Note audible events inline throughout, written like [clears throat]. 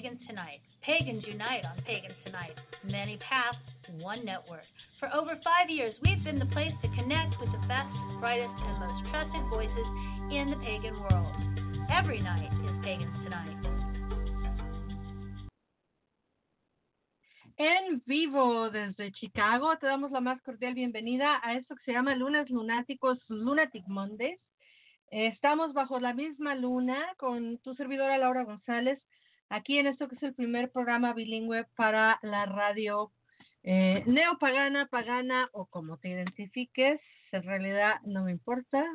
Pagans Tonight. Pagans unite on Pagans Tonight. Many paths, one network. For over five years, we've been the place to connect with the best, brightest, and most trusted voices in the pagan world. Every night is Pagans Tonight. En vivo desde Chicago, te damos la más cordial bienvenida a esto que se llama Lunas Lunáticos, Lunatic Mondays. Eh, estamos bajo la misma luna con tu servidora Laura González, aquí en esto que es el primer programa bilingüe para la radio eh, neopagana, pagana o como te identifiques, en realidad no me importa.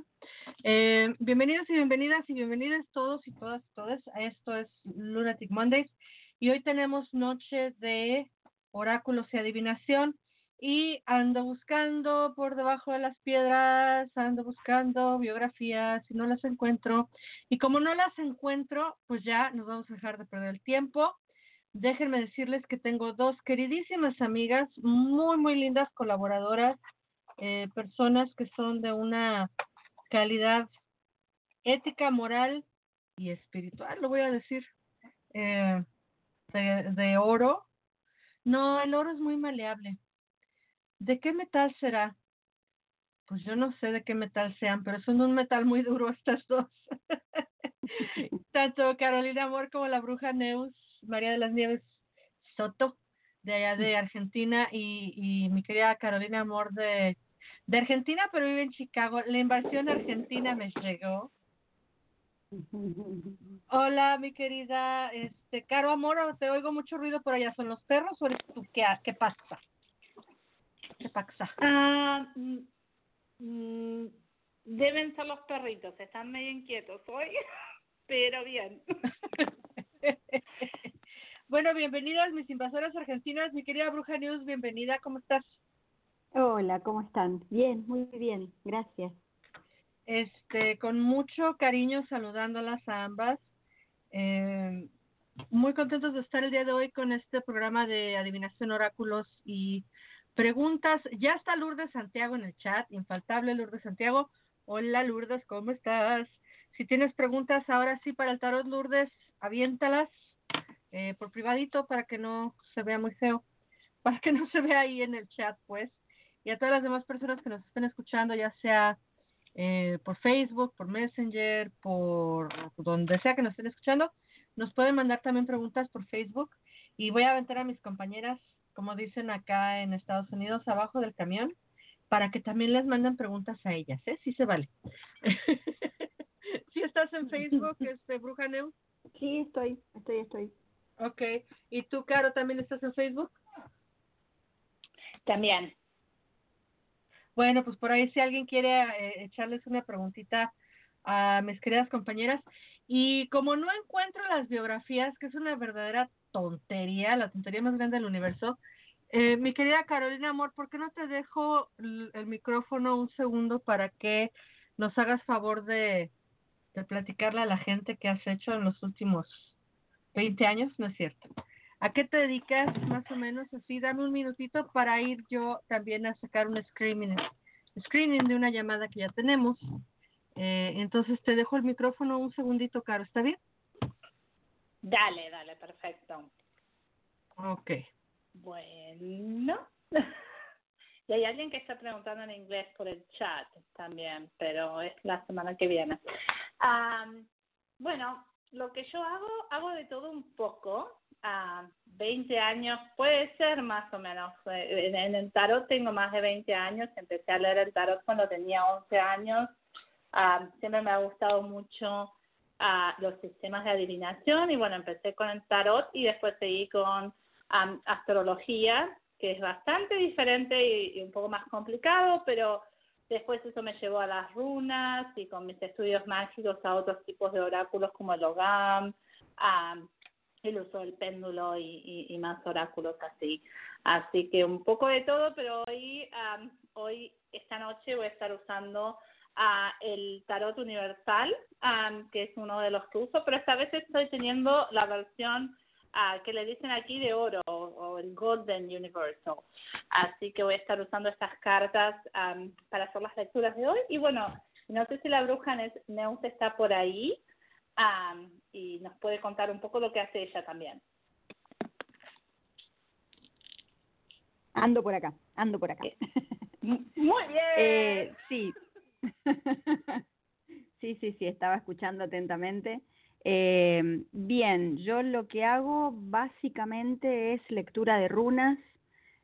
Eh, bienvenidos y bienvenidas y bienvenidas todos y todas, todas. Esto es Lunatic Mondays y hoy tenemos noche de oráculos y adivinación y ando buscando por debajo de las piedras, ando buscando biografías y no las encuentro. Y como no las encuentro, pues ya nos vamos a dejar de perder el tiempo. Déjenme decirles que tengo dos queridísimas amigas, muy, muy lindas colaboradoras, eh, personas que son de una calidad ética, moral y espiritual, lo voy a decir, eh, de, de oro. No, el oro es muy maleable. ¿De qué metal será? Pues yo no sé de qué metal sean, pero son un metal muy duro [laughs] estas dos. Tanto Carolina Amor como la bruja Neus, María de las Nieves Soto, de allá de Argentina, y, y mi querida Carolina Amor de, de Argentina, pero vive en Chicago. La invasión argentina me llegó. [laughs] Hola, mi querida, este, Caro Amor, te oigo mucho ruido por allá. ¿Son los perros o eres tú? ¿Qué, qué pasa? ¿Qué pasa? Ah, mm, mm, deben ser los perritos, están medio inquietos hoy, [laughs] pero bien. [laughs] bueno, bienvenidas mis invasoras argentinas, mi querida Bruja News, bienvenida, ¿cómo estás? Hola, ¿cómo están? Bien, muy bien, gracias. Este, con mucho cariño saludándolas a ambas. Eh, muy contentos de estar el día de hoy con este programa de adivinación oráculos y preguntas. Ya está Lourdes Santiago en el chat, infaltable Lourdes Santiago. Hola Lourdes, ¿cómo estás? Si tienes preguntas ahora sí para el tarot Lourdes, aviéntalas eh, por privadito para que no se vea muy feo, [laughs] para que no se vea ahí en el chat pues. Y a todas las demás personas que nos estén escuchando, ya sea eh, por Facebook, por Messenger, por donde sea que nos estén escuchando, nos pueden mandar también preguntas por Facebook y voy a aventar a mis compañeras como dicen acá en Estados Unidos, abajo del camión, para que también les manden preguntas a ellas, ¿eh? Sí se vale. [laughs] ¿Sí estás en Facebook, este, Bruja Neu? Sí, estoy, estoy, estoy. Ok. ¿Y tú, Caro, también estás en Facebook? También. Bueno, pues por ahí si alguien quiere eh, echarles una preguntita a mis queridas compañeras. Y como no encuentro las biografías, que es una verdadera tontería, la tontería más grande del universo. Eh, mi querida Carolina Amor, ¿por qué no te dejo el, micrófono un segundo para que nos hagas favor de, de platicarle a la gente que has hecho en los últimos 20 años? No es cierto. ¿A qué te dedicas más o menos así? Dame un minutito para ir yo también a sacar un screening, screening de una llamada que ya tenemos. Eh, entonces te dejo el micrófono un segundito, Caro, ¿está bien? Dale, dale, perfecto. Ok. Bueno. [laughs] y hay alguien que está preguntando en inglés por el chat también, pero es la semana que viene. Um, bueno, lo que yo hago, hago de todo un poco. Uh, 20 años, puede ser más o menos. En, en el tarot tengo más de 20 años. Empecé a leer el tarot cuando tenía 11 años. Uh, siempre me ha gustado mucho a los sistemas de adivinación y bueno, empecé con el tarot y después seguí con um, astrología, que es bastante diferente y, y, un poco más complicado, pero después eso me llevó a las runas y con mis estudios mágicos a otros tipos de oráculos como el Ogam, um, el uso del péndulo y, y, más oráculos así. Así que un poco de todo, pero hoy, hoy esta noche voy a estar usando uh, el tarot universal, que es uno de los que uso, pero esta vez estoy teniendo la versión uh, que le dicen aquí de oro o, el Golden Universal. Así que voy a estar usando estas cartas para hacer las lecturas de hoy. Y bueno, no sé si la bruja Neus está por ahí y nos puede contar un poco lo que hace ella también. Ando por acá, ando por acá. Muy bien. Eh, sí. [laughs] sí, sí, sí, estaba escuchando atentamente. Eh, bien, yo lo que hago básicamente es lectura de runas.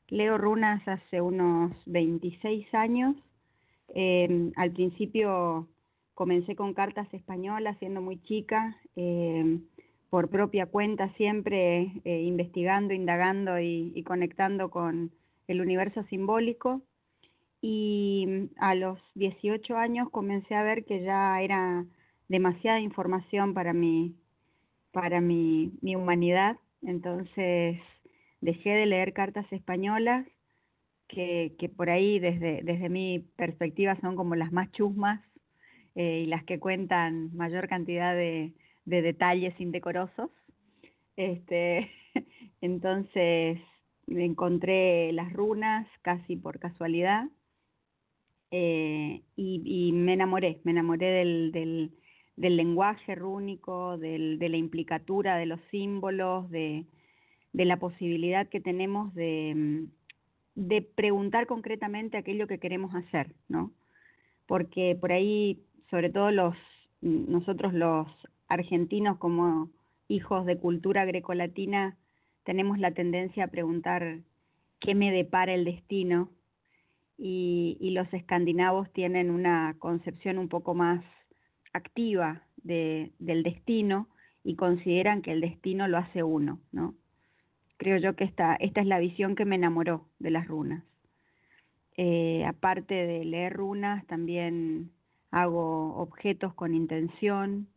Leo runas hace unos 26 años. Eh, al principio comencé con cartas españolas siendo muy chica, eh, por propia cuenta siempre eh, investigando, indagando y, conectando con el universo simbólico. Y a los 18 años comencé a ver que ya era demasiada información para mi, para mi, mi humanidad. Entonces dejé de leer cartas españolas, que, por ahí desde, mi perspectiva son como las más chusmas eh, y las que cuentan mayor cantidad de, de detalles indecorosos. Este, [laughs] entonces encontré las runas casi por casualidad eh, y, y, me enamoré, me enamoré del, del, del lenguaje rúnico, del, de la implicatura de los símbolos, de, de la posibilidad que tenemos de, de preguntar concretamente aquello que queremos hacer, ¿no? Porque por ahí sobre todo los nosotros los argentinos como hijos de cultura grecolatina tenemos la tendencia a preguntar qué me depara el destino y, y los escandinavos tienen una concepción un poco más activa de, del destino y consideran que el destino lo hace uno, ¿no? Creo yo que esta, esta es la visión que me enamoró de las runas. Eh, aparte de leer runas, también hago objetos con intención,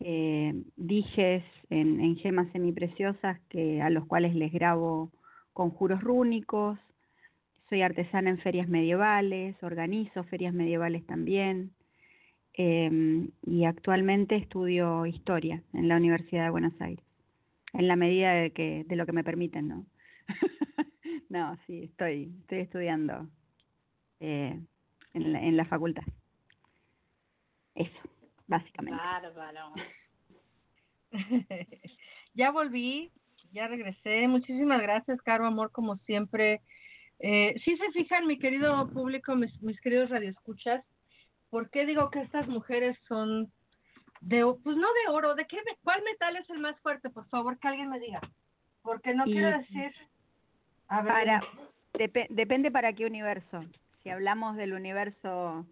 eh, dijes en, en, gemas semipreciosas que, a los cuales les grabo conjuros rúnicos, soy artesana en ferias medievales, organizo ferias medievales también, eh, y actualmente estudio historia en la Universidad de Buenos Aires, en la medida de, que, de lo que me permiten, ¿no? [laughs] no, sí, estoy, estoy estudiando eh, en, la, en la facultad. Eso, básicamente. [laughs] Ya volví, ya regresé. Muchísimas gracias, Caro Amor, como siempre. Eh, si se fijan, mi querido público, mis, mis queridos radioescuchas, ¿por qué digo que estas mujeres son de, pues no de oro, ¿de qué, cuál metal es el más fuerte? Por favor, que alguien me diga. Porque no quiero decir... A ver. Para, depende para qué universo. Si hablamos del universo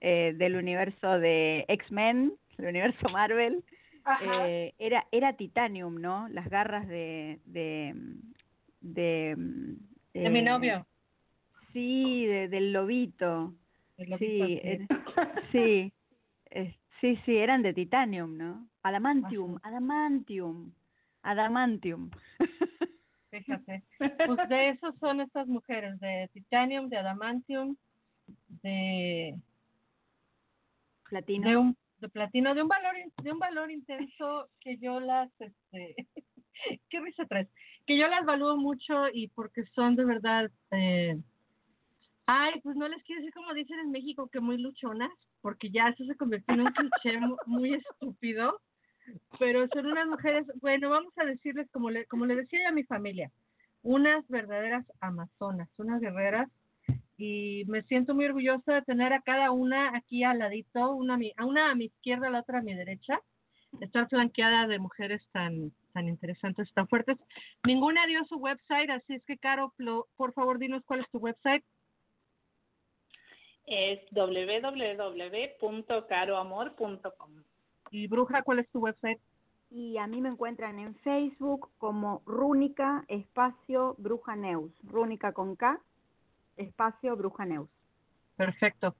eh, del universo de X-Men, el universo Marvel, eh, era era titanium, ¿no? Las garras de de de, de mi novio. Sí, de, del lobito. sí, sí, sí, sí, eran de titanium, ¿no? Adamantium, adamantium, adamantium. [laughs] Fíjate, pues de esos son estas mujeres, de titanium, de adamantium, de platino de un de platino de un valor de un valor intenso que yo las este [laughs] qué risa traes que yo las valúo mucho y porque son de verdad eh, ay pues no les quiero decir como dicen en México que muy luchonas porque ya eso se convirtió en un cliché muy estúpido pero son unas mujeres bueno vamos a decirles como le como le decía a mi familia unas verdaderas amazonas unas guerreras y me siento muy orgullosa de tener a cada una aquí al ladito, una a, una a mi izquierda, la otra a mi derecha, estar flanqueada de mujeres tan tan interesantes, tan fuertes. Ninguna dio su website, así es que Caro, por favor, dinos cuál es tu website. Es www.caroamor.com. ¿Y Bruja, cuál es tu website? Y a mí me encuentran en Facebook como Rúnica Espacio Bruja Neus, Rúnica con K espacio Bruja Neus. Perfecto.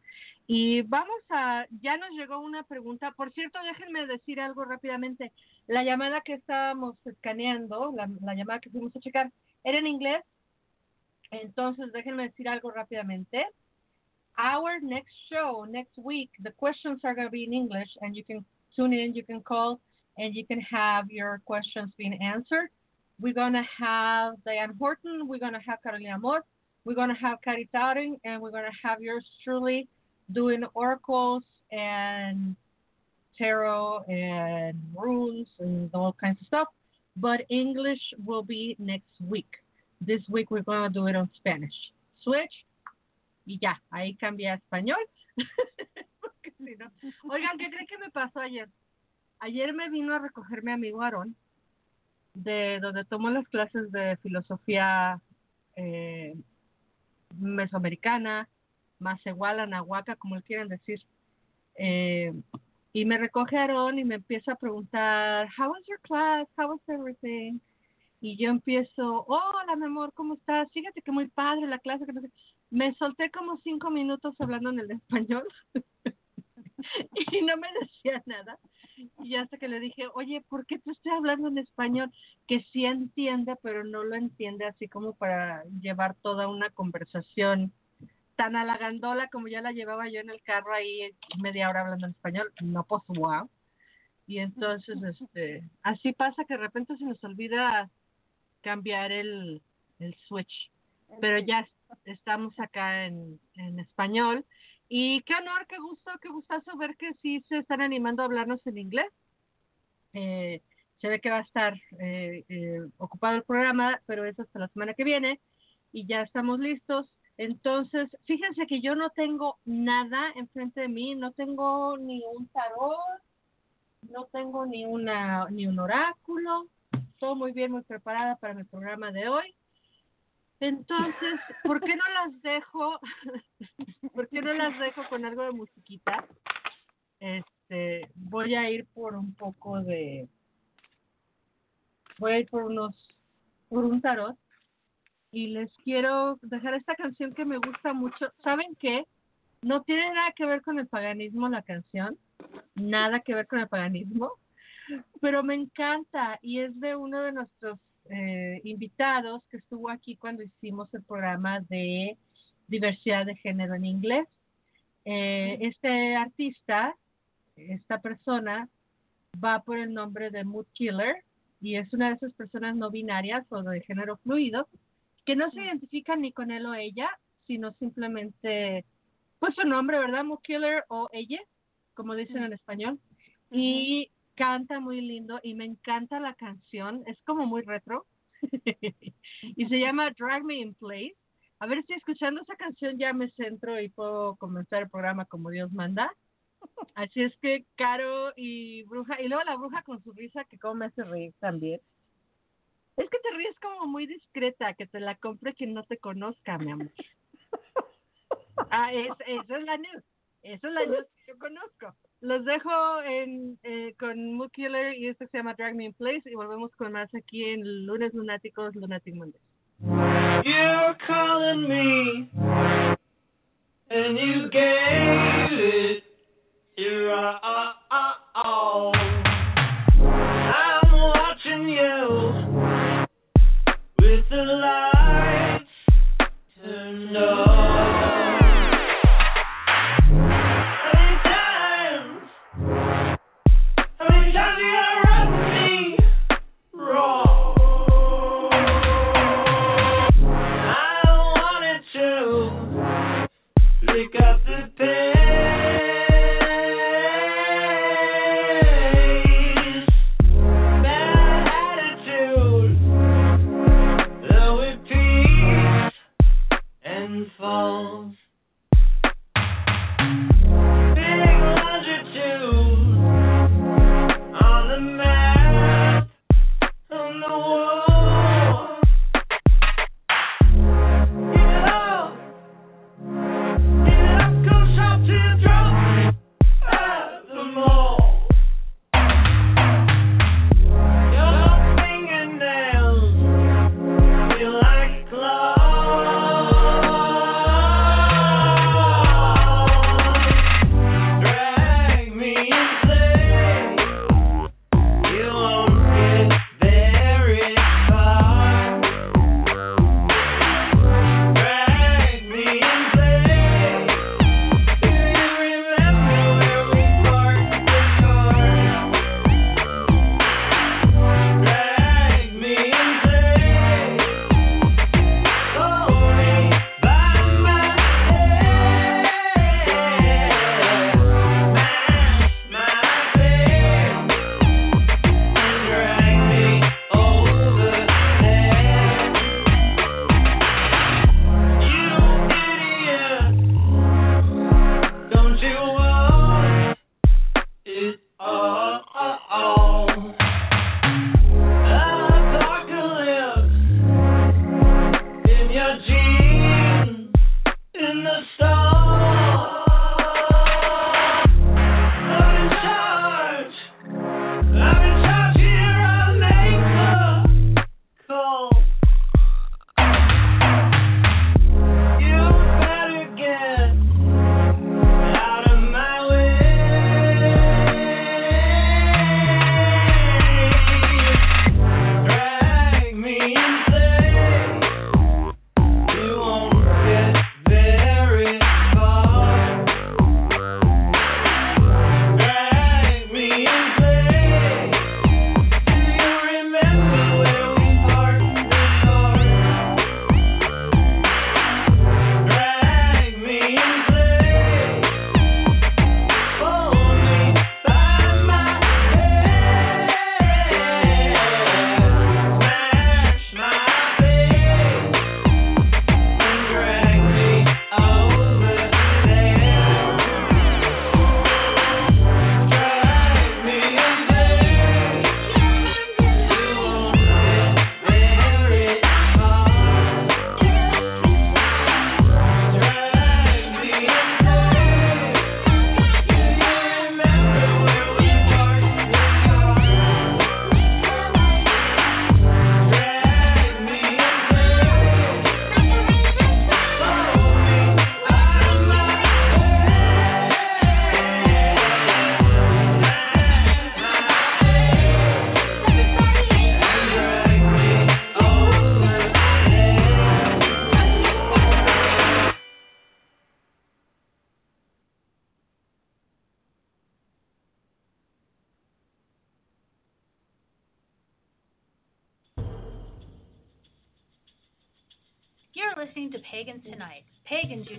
Y vamos a, ya nos llegó una pregunta. Por cierto, déjenme decir algo rápidamente. La llamada que estábamos escaneando, la, la llamada que fuimos a checar, era en inglés. Entonces, déjenme decir algo rápidamente. Our next show, next week, the questions are going to be in English, and you can tune in, you can call, and you can have your questions being answered. We're going to have Diane Horton, we're going to have Carolina Amor, we're going to have Tauring, and we're going to have yours truly doing oracles and tarot and runes and all kinds of stuff. But English will be next week. This week we're going to do it on Spanish. Switch. Y ya, ahí cambia a español. [laughs] Oigan, ¿qué creen que me pasó ayer? Ayer me vino a recoger mi amigo Aarón, de donde tomó las clases de filosofía eh, mesoamericana, Macehuala, Nahuaca, como le quieran decir. Eh, y me recoge Aarón y me empieza a preguntar, How was your class? How was everything? Y yo empiezo, hola, mi amor, ¿cómo estás? Fíjate que muy padre la clase. Que no sé". Me solté como cinco minutos hablando en el [laughs] español y no me decía nada. Y hasta que le dije, oye, ¿por qué te estoy hablando en español? Que sí entiende, pero no lo entiende así como para llevar toda una conversación tan halagandola como ya la llevaba yo en el carro ahí media hora hablando en español. No, pues wow. Y entonces, [laughs] este, así pasa que de repente se nos olvida cambiar el, el switch. Pero ya estamos acá en, en español. Y qué honor, qué gusto, qué gustazo ver que sí se están animando a hablarnos en inglés. Eh, se ve que va a estar eh, eh, ocupado el programa, pero es hasta la semana que viene y ya estamos listos. Entonces, fíjense que yo no tengo nada enfrente de mí, no tengo ni un tarot, no tengo ni una ni un oráculo. Todo muy bien, muy preparada para mi programa de hoy. Entonces, ¿por qué no las dejo? [laughs] ¿Por qué no las dejo con algo de musiquita? Este, voy a ir por un poco de voy a ir por unos por un tarot y les quiero dejar esta canción que me gusta mucho. ¿Saben qué? No tiene nada que ver con el paganismo la canción, nada que ver con el paganismo, pero me encanta y es de uno de nuestros eh, invitados que estuvo aquí cuando hicimos el programa de diversidad de género en inglés. Eh, este artista, esta persona, va por el nombre de Mood Killer y es una de esas personas no binarias o de género fluido que no se identifican ni con él o ella, sino simplemente, pues su nombre, ¿verdad? Mood Killer o ella, como dicen en español. Y canta muy lindo y me encanta la canción, es como muy retro [laughs] y se llama Drag Me in Place. A ver si escuchando esa canción ya me centro y puedo comenzar el programa como Dios manda. Así es que Caro y Bruja, y luego la Bruja con su risa que como me hace reír también. Es que te ríes como muy discreta, que te la compre quien no te conozca, mi amor. Ah, es, eso es la news. Eso es la news que yo conozco. Los dejo en, eh, con Mood y esto se llama Drag Me in Place y volvemos con más aquí en Lunes Lunáticos, Lunatic Mondays. You're calling me, and you gave it your all.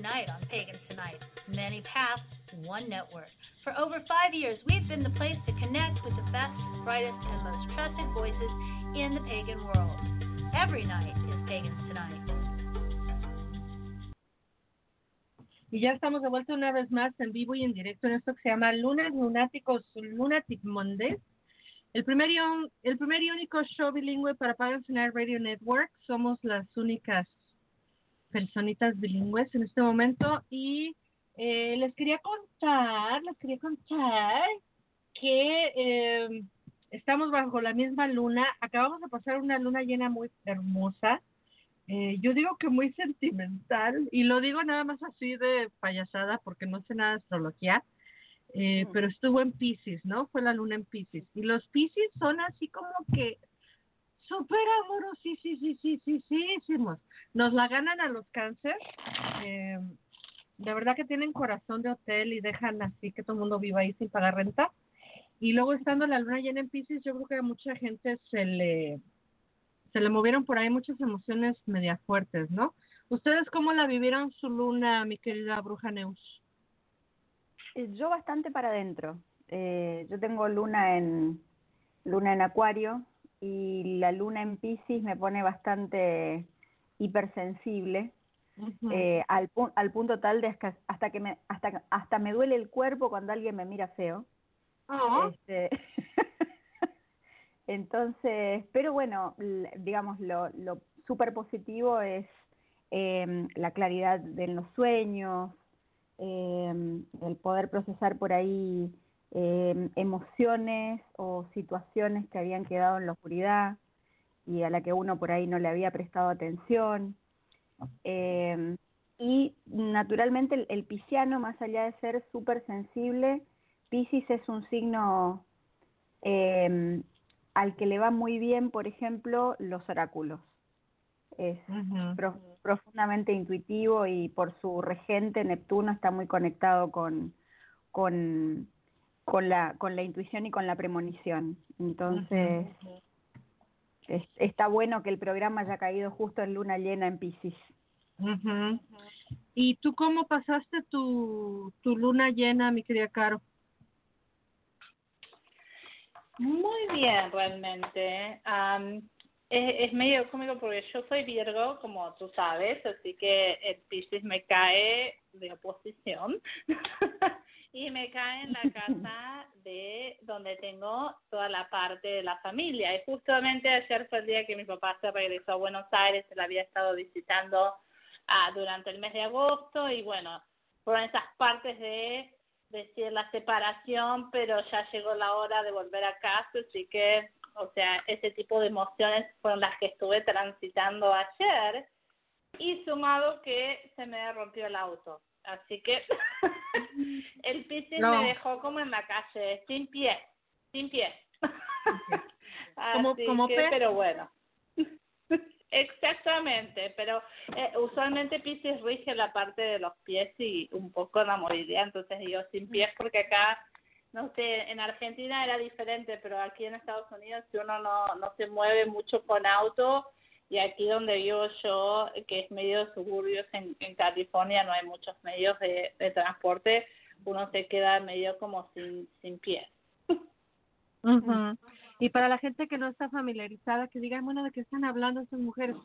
Unite on Pagans Tonight. Many paths, one network. For over five years, we've been the place to connect with the best, brightest, and most trusted voices in the pagan world. Every night is Pagans Tonight. Y ya estamos de vuelta una vez más en vivo y en directo en esto que se llama Lunas Lunáticos Lunatic Mondays. El primer, y el primer y único show bilingüe para Pagans Tonight Radio Network. Somos las únicas personitas bilingües en este momento y eh, les quería contar, les quería contar que eh, estamos bajo la misma luna. Acabamos de pasar una luna llena muy hermosa. Eh, yo digo que muy sentimental y lo digo nada más así de payasada porque no sé nada de astrología, eh, pero estuvo en Pisces, ¿no? Fue la luna en Pisces y los Pisces son así como que súper amorosísimos. Nos la ganan a los cáncer. Eh, de verdad que tienen corazón de hotel y dejan así que todo el mundo viva ahí sin pagar renta. Y luego estando la luna llena en Pisces, yo creo que a mucha gente se le se le movieron por ahí muchas emociones media fuertes, ¿no? ¿Ustedes cómo la vivieron su luna, mi querida bruja Neus? Eh, Yo bastante para adentro. Eh, yo tengo luna en luna en Acuario y la luna en Piscis me pone bastante hipersensible eh, al, pu- al punto tal de hasta, que me hasta hasta me duele el cuerpo cuando alguien me mira feo. Oh, Este, [laughs] entonces, pero bueno, digamos, lo, lo súper positivo es em, la claridad de los sueños, em, el poder procesar por ahí em, emociones o situaciones que habían quedado en la oscuridad y a la que uno por ahí no le había prestado atención. Em, y naturalmente el, el pisciano, más allá de ser súper sensible, Piscis es un signo eh, al que le va muy bien, por ejemplo, los oráculos. Es pro- profundamente intuitivo y por su regente Neptuno está muy conectado con, con, con, la, con la intuición y con la premonición. Entonces, es- está bueno que el programa haya caído justo en luna llena en Piscis. Ujú. ¿Y tú cómo pasaste tu, tu luna llena, mi querida Caro? Muy bien, realmente. Es, es medio cómico porque yo soy Virgo, como tú sabes, así que el Piscis me cae de oposición [laughs] y me cae en la casa [laughs] de donde tengo toda la parte de la familia. Y justamente ayer fue el día que mi papá se regresó a Buenos Aires, se la había estado visitando ah, durante el mes de agosto y bueno, fueron esas partes de decir la separación, pero ya llegó la hora de volver a casa, así que, o sea, ese tipo de emociones fueron las que estuve transitando ayer y sumado que se me rompió el auto. Así que [laughs] el Piscis No. me dejó como en la calle, sin pie, sin pie. [laughs] Como- como que, pero bueno. [laughs] Exactamente, pero eh, usualmente Piscis rige la parte de los pies y un poco la movilidad, entonces digo sin pies porque acá, no sé, en Argentina era diferente, pero aquí en Estados Unidos si uno no, no se mueve mucho con auto y aquí donde vivo yo, que es medio suburbios en, en California, no hay muchos medios de, de transporte, uno se queda medio como sin, sin pies. Ujú. Y para la gente que no está familiarizada, que digan, bueno, ¿de qué están hablando estas mujeres?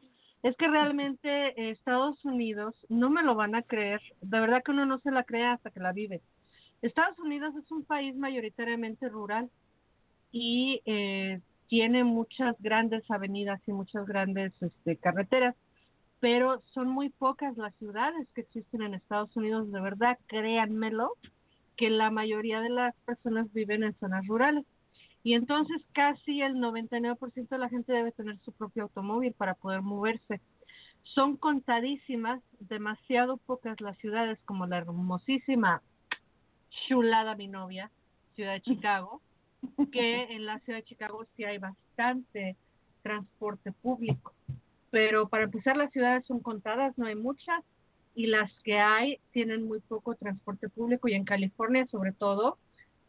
Es que realmente eh, Estados Unidos, no me lo van a creer, de verdad que uno no se la cree hasta que la vive. Estados Unidos es un país mayoritariamente rural y eh, tiene muchas grandes avenidas y muchas grandes este, carreteras, pero son muy pocas las ciudades que existen en Estados Unidos, de verdad, créanmelo, que la mayoría de las personas viven en zonas rurales. Y entonces casi el 99% de la gente debe tener su propio automóvil para poder moverse. Son contadísimas, demasiado pocas las ciudades como la hermosísima, chulada mi novia, ciudad de Chicago, que en la ciudad de Chicago sí hay bastante transporte público. Pero para empezar las ciudades son contadas, no hay muchas, y las que hay tienen muy poco transporte público y en California sobre todo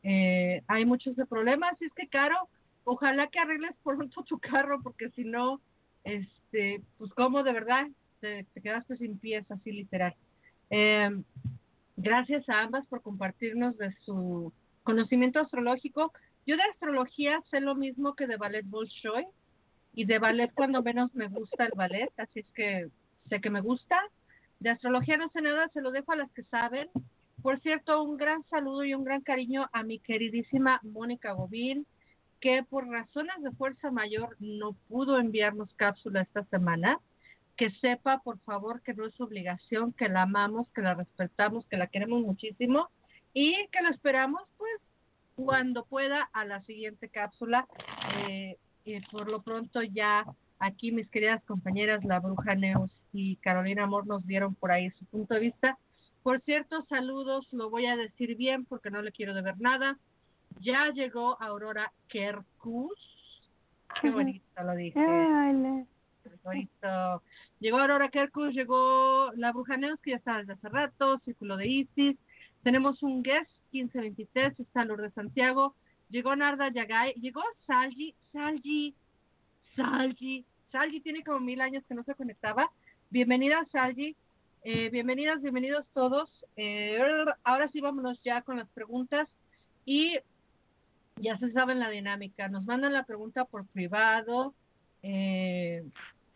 eh, hay muchos de problemas. Y es que, Caro, ojalá que arregles pronto tu carro porque si no, este, pues como de verdad, te, te quedaste sin pies, así literal. Eh, gracias a ambas por compartirnos de su conocimiento astrológico. Yo de astrología sé lo mismo que de ballet Bolshoi y de ballet cuando menos me gusta el ballet, así es que sé que me gusta. De astrología no sé nada, se lo dejo a las que saben. Por cierto, un gran saludo y un gran cariño a mi queridísima Mónica Gobín, que por razones de fuerza mayor no pudo enviarnos cápsula esta semana. Que sepa, por favor, que no es obligación, que la amamos, que la respetamos, que la queremos muchísimo y que la esperamos, pues, cuando pueda a la siguiente cápsula. Eh, y por lo pronto ya aquí mis queridas compañeras, la Bruja Neus y Carolina Amor, nos dieron por ahí su punto de vista. Por cierto, saludos, lo voy a decir bien porque no le quiero deber nada. Ya llegó Aurora Kerkus. Qué bonito lo dije. Hola. Qué bonito. Llegó Aurora Kerkus, llegó la Bruja Neus, que ya está desde hace rato, Círculo de Isis. Tenemos un guest, 1523, está Lourdes Santiago. Llegó Narda Yagay, llegó Salji, Salji, Salji. Salji tiene como mil años que no se conectaba. Bienvenida, Salji. Eh, bienvenidas, bienvenidos todos. Eh, ahora sí, vámonos ya con las preguntas. Y ya se saben la dinámica. Nos mandan la pregunta por privado. eh,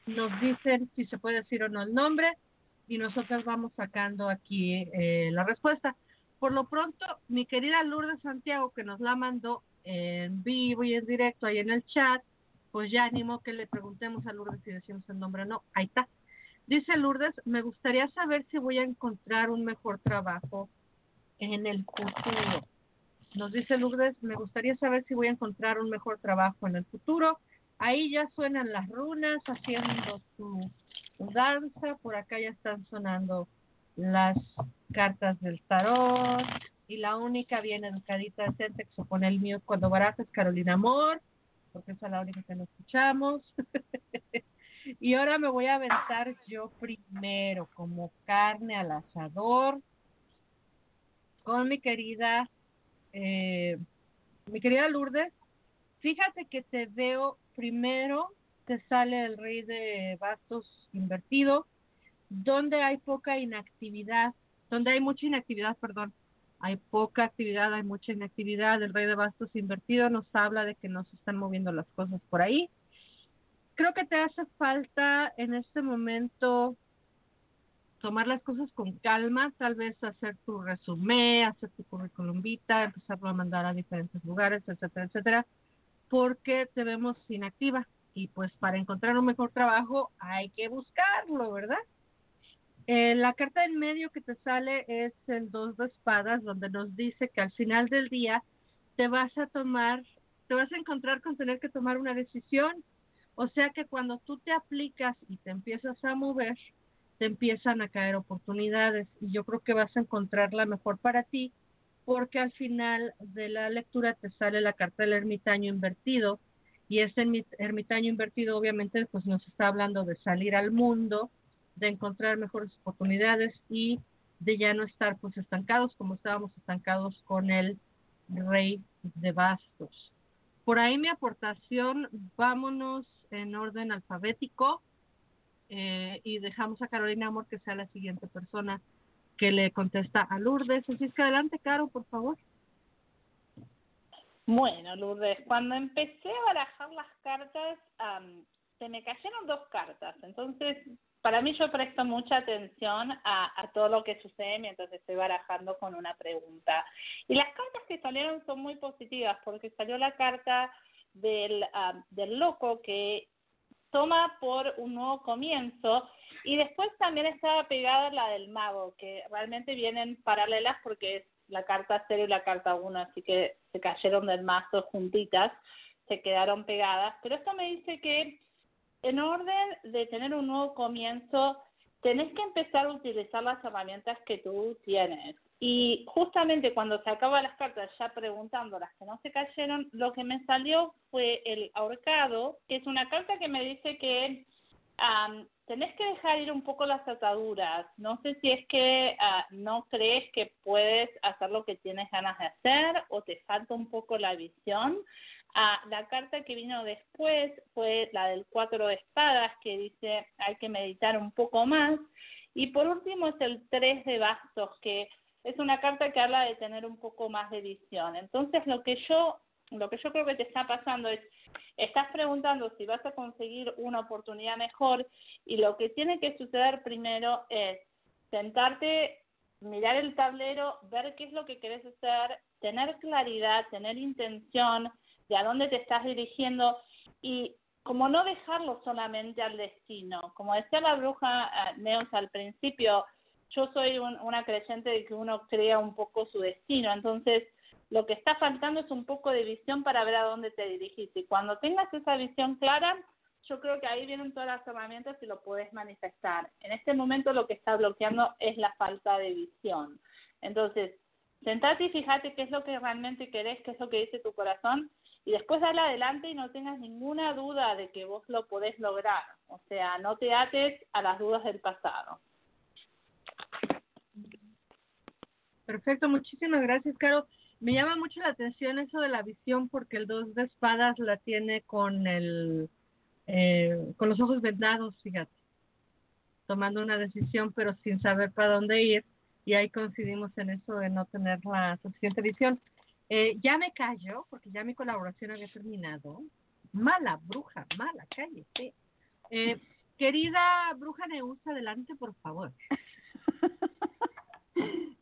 nos dicen si se puede decir o no el nombre. Y nosotros vamos sacando aquí eh, la respuesta. Por lo pronto, mi querida Lourdes Santiago, que nos la mandó en vivo y en directo ahí en el chat, pues ya animo que le preguntemos a Lourdes si decimos el nombre o no. Ahí está. Dice Lourdes, me gustaría saber si voy a encontrar un mejor trabajo en el futuro. Nos dice Lourdes, me gustaría saber si voy a encontrar un mejor trabajo en el futuro. Ahí ya suenan las runas haciendo su danza. Por acá ya están sonando las cartas del tarot. Y la única bien educadita decente que se pone el mío cuando baraja es Carolina Amor, porque esa es la única que no escuchamos. [laughs] y ahora me voy a aventar yo primero, como carne al asador, con mi querida, eh, mi querida Lourdes. Fíjate que te veo primero, te sale el rey de bastos invertido, donde hay poca inactividad, donde hay mucha inactividad, perdón, hay poca actividad, hay mucha inactividad, el rey de bastos invertido nos habla de que no se están moviendo las cosas por ahí. Creo que te hace falta en este momento tomar las cosas con calma, tal vez hacer tu resumen, hacer tu currículum vita, empezarlo a mandar a diferentes lugares, etcétera, etcétera, porque te vemos inactiva y pues para encontrar un mejor trabajo hay que buscarlo, ¿verdad? Eh, la carta en medio que te sale es el dos de espadas, donde nos dice que al final del día te vas a tomar, te vas a encontrar con tener que tomar una decisión. O sea que cuando tú te aplicas y te empiezas a mover, te empiezan a caer oportunidades y yo creo que vas a encontrar la mejor para ti porque al final de la lectura te sale la carta del ermitaño invertido y ermi- ermitaño invertido obviamente pues nos está hablando de salir al mundo, de encontrar mejores oportunidades y de ya no estar pues estancados como estábamos estancados con el rey de bastos. Por ahí mi aportación, vámonos en orden alfabético eh, y dejamos a Carolina Amor que sea la siguiente persona que le contesta a Lourdes. Así es que adelante, Caro, por favor. Bueno, Lourdes, cuando empecé a barajar las cartas, am, se me cayeron dos cartas. Entonces, para mí yo presto mucha atención a, todo lo que sucede mientras estoy barajando con una pregunta. Y las cartas que salieron son muy positivas porque salió la carta del, am, del loco que toma por un nuevo comienzo y después también estaba pegada la del mago, que realmente vienen paralelas porque es la carta 0 y la carta 1, así que se cayeron del mazo juntitas, se quedaron pegadas. Pero esto me dice que en orden de tener un nuevo comienzo, tenés que empezar a utilizar las herramientas que tú tienes. Y justamente cuando se acaban las cartas, ya preguntando las que no se cayeron, lo que me salió fue el ahorcado, que es una carta que me dice que am, tenés que dejar ir un poco las ataduras. No sé si es que ah, no crees que puedes hacer lo que tienes ganas de hacer o te falta un poco la visión. Ah, la carta que vino después fue la del cuatro de espadas, que dice hay que meditar un poco más. Y por último es el tres de bastos, que es una carta que habla de tener un poco más de visión. Entonces lo que yo, lo que yo creo que te está pasando es, estás preguntando si vas a conseguir una oportunidad mejor y lo que tiene que suceder primero es sentarte, mirar el tablero, ver qué es lo que querés hacer, tener claridad, tener intención de a dónde te estás dirigiendo y como no dejarlo solamente al destino. Como decía la bruja uh, Neos al principio, yo soy un, una creyente de que uno crea un poco su destino, entonces lo que está faltando es un poco de visión para ver a dónde te dirigís. Y cuando tengas esa visión clara, yo creo que ahí vienen todas las herramientas y lo puedes manifestar. En este momento lo que está bloqueando es la falta de visión. Entonces, sentate y fíjate qué es lo que realmente querés, qué es lo que dice tu corazón y después dale adelante y no tengas ninguna duda de que vos lo podés lograr. O sea, no te ates a las dudas del pasado. Perfecto, muchísimas gracias, Caro. Me llama mucho la atención eso de la visión porque el dos de espadas la tiene con el eh, con los ojos vendados, fíjate, tomando una decisión pero sin saber para dónde ir y ahí coincidimos en eso de no tener la suficiente visión. Eh, ya me callo porque ya mi colaboración había terminado. Mala bruja, mala, cállate. Eh, querida bruja Neusa, adelante por favor. [laughs]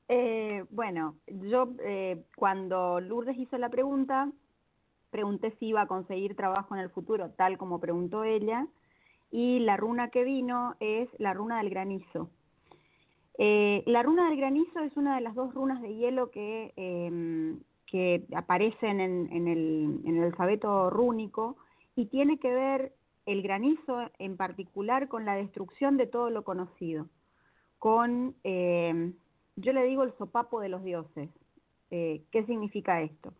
Eh, bueno, yo eh, cuando Lourdes hizo la pregunta, pregunté si iba a conseguir trabajo en el futuro, tal como preguntó ella, y la runa que vino es la runa del granizo. Eh, la runa del granizo es una de las dos runas de hielo que, eh, que aparecen en, en, el, en el alfabeto rúnico y tiene que ver el granizo en particular con la destrucción de todo lo conocido, con eh, yo le digo el sopapo de los dioses. Eh, ¿Qué significa esto?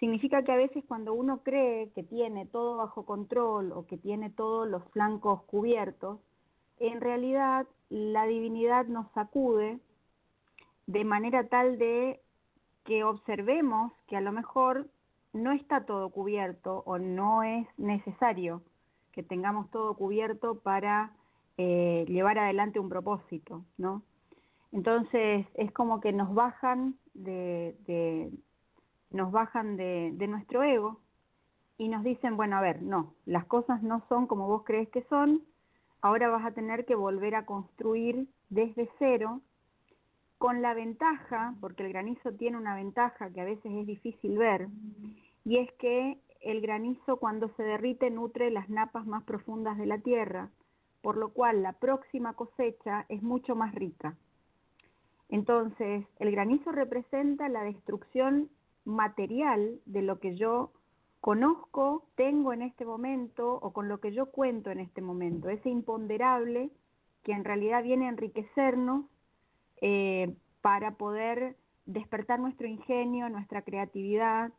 Significa que a veces cuando uno cree que tiene todo bajo control o que tiene todos los flancos cubiertos, en realidad la divinidad nos sacude de manera tal de que observemos que a lo mejor no está todo cubierto o no es necesario que tengamos todo cubierto para eh, llevar adelante un propósito, ¿no? Entonces es como que nos bajan de, de nos bajan de, de nuestro ego y nos dicen, bueno, a ver, no, las cosas no son como vos crees que son, ahora vas a tener que volver a construir desde cero, con la ventaja, porque el granizo tiene una ventaja que a veces es difícil ver, y es que el granizo cuando se derrite nutre las napas más profundas de la tierra, por lo cual la próxima cosecha es mucho más rica. Entonces, el granizo representa la destrucción material de lo que yo conozco, tengo en este momento o con lo que yo cuento en este momento, ese imponderable que en realidad viene a enriquecernos eh, para poder despertar nuestro ingenio, nuestra creatividad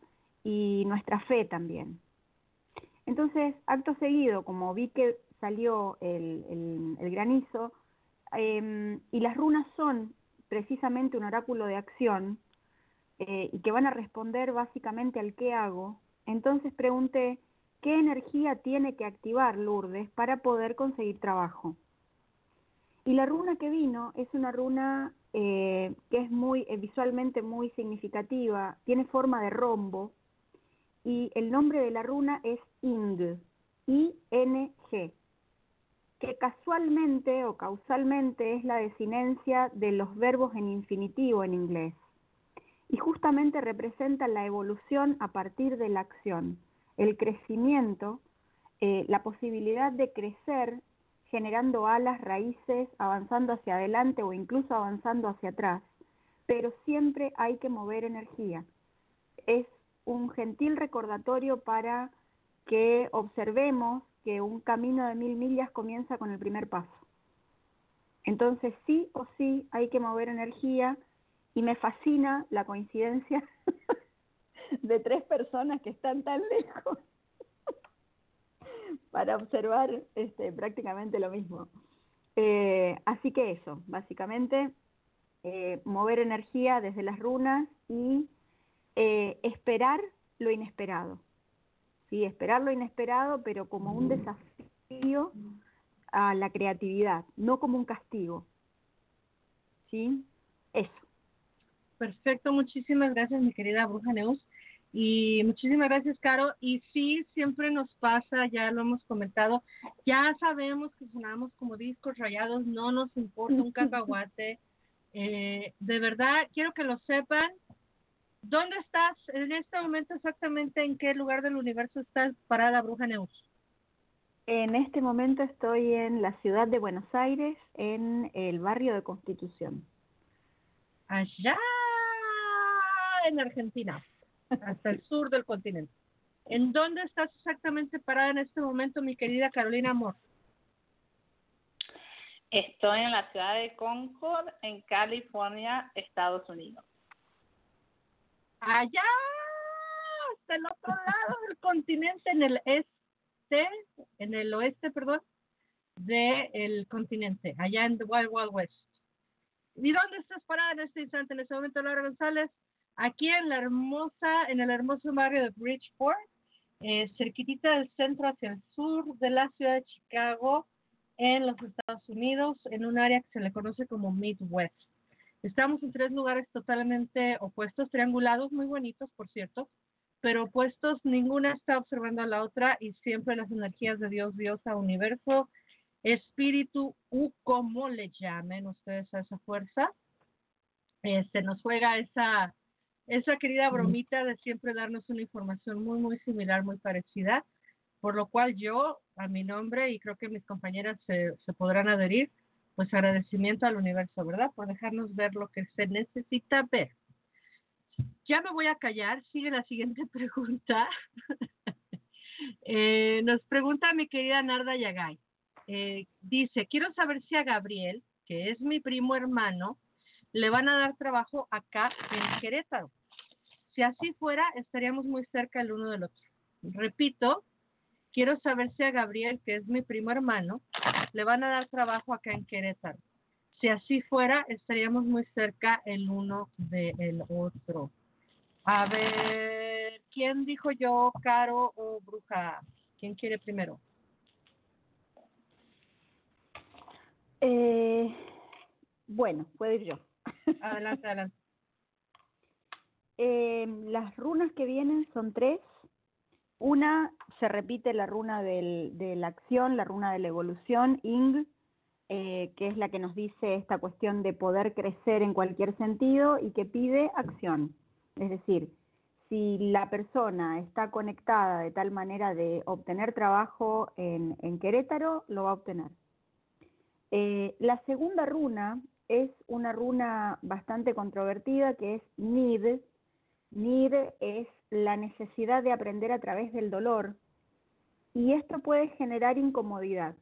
y nuestra fe también. Entonces, acto seguido, como vi que salió el, granizo, eh, y las runas son precisamente un oráculo de acción eh, y que van a responder básicamente al qué hago, entonces pregunté qué energía tiene que activar Lourdes para poder conseguir trabajo. Y la runa que vino es una runa eh, que es muy eh, visualmente muy significativa, tiene forma de rombo y el nombre de la runa es Ing, I-N-G que casualmente o causalmente es la desinencia de los verbos en infinitivo en inglés y justamente representa la evolución a partir de la acción, el crecimiento, eh, la posibilidad de crecer generando alas, raíces, avanzando hacia adelante o incluso avanzando hacia atrás, pero siempre hay que mover energía. Es un gentil recordatorio para que observemos que un camino de mil millas comienza con el primer paso. Entonces sí o sí hay que mover energía y me fascina la coincidencia [laughs] de tres personas que están tan lejos [laughs] para observar este, prácticamente lo mismo. Eh, así que eso, básicamente, eh, mover energía desde las runas y eh, esperar lo inesperado. ¿sí? Esperar lo inesperado, pero como un desafío a la creatividad, no como un castigo. ¿Sí? Eso. Perfecto, muchísimas gracias, mi querida Bruja Neus. Y muchísimas gracias, Caro. Y sí, siempre nos pasa, ya lo hemos comentado, ya sabemos que sonamos como discos rayados, no nos importa un [laughs] cacahuate. Eh, de verdad, quiero que lo sepan. ¿Dónde estás en este momento exactamente? ¿En qué lugar del universo estás parada, Bruja Neus? En este momento estoy en la ciudad de Buenos Aires, en el barrio de Constitución. Allá en Argentina, hasta el sur del continente. ¿En dónde estás exactamente parada en este momento, mi querida Carolina Amor? Estoy en la ciudad de Concord, en California, Estados Unidos. Allá, hasta el otro lado del continente, en el este, en el oeste, perdón, del continente, allá en the Wild Wild West. ¿Y dónde estás parada en este instante, en este momento, Laura González? Aquí en la hermosa, en el hermoso barrio de Bridgeport, eh, cerquitita del centro hacia el sur de la ciudad de Chicago, en los Estados Unidos, en un área que se le conoce como Midwest. Estamos en tres lugares totalmente opuestos, triangulados, muy bonitos, por cierto, pero opuestos, ninguna está observando a la otra y siempre las energías de Dios, Diosa, universo, espíritu u como le llamen ustedes a esa fuerza, este, nos juega esa, esa querida bromita de siempre darnos una información muy, muy similar, muy parecida, por lo cual yo, a mi nombre, y creo que mis compañeras se, se podrán adherir, pues agradecimiento al universo, ¿verdad? Por dejarnos ver lo que se necesita ver. Ya me voy a callar, sigue la siguiente [laughs] pregunta. Eh, nos pregunta mi querida Narda Yagay. Eh, dice, quiero saber si a Gabriel, que es mi primo hermano, le van a dar trabajo acá en Querétaro. Si así fuera, estaríamos muy cerca el uno del otro. Repito, quiero saber si a Gabriel, que es mi primo hermano, le van a dar trabajo acá en Querétaro. Si así fuera, estaríamos muy cerca el uno del otro. A ver, ¿quién dijo yo, Caro o Bruja? ¿Quién quiere primero? Eh, bueno, puedo ir yo. Adelante, adelante. Eh, las runas que vienen son tres. Una se repite la runa de la acción, la runa de la evolución, Ing, eh, que es la que nos dice esta cuestión de poder crecer en cualquier sentido y que pide acción. Es decir, si la persona está conectada de tal manera de obtener trabajo en, en Querétaro, lo va a obtener. Eh, la segunda runa es una runa bastante controvertida que es Nid. Nid es la necesidad de aprender a través del dolor y esto puede generar incomodidad.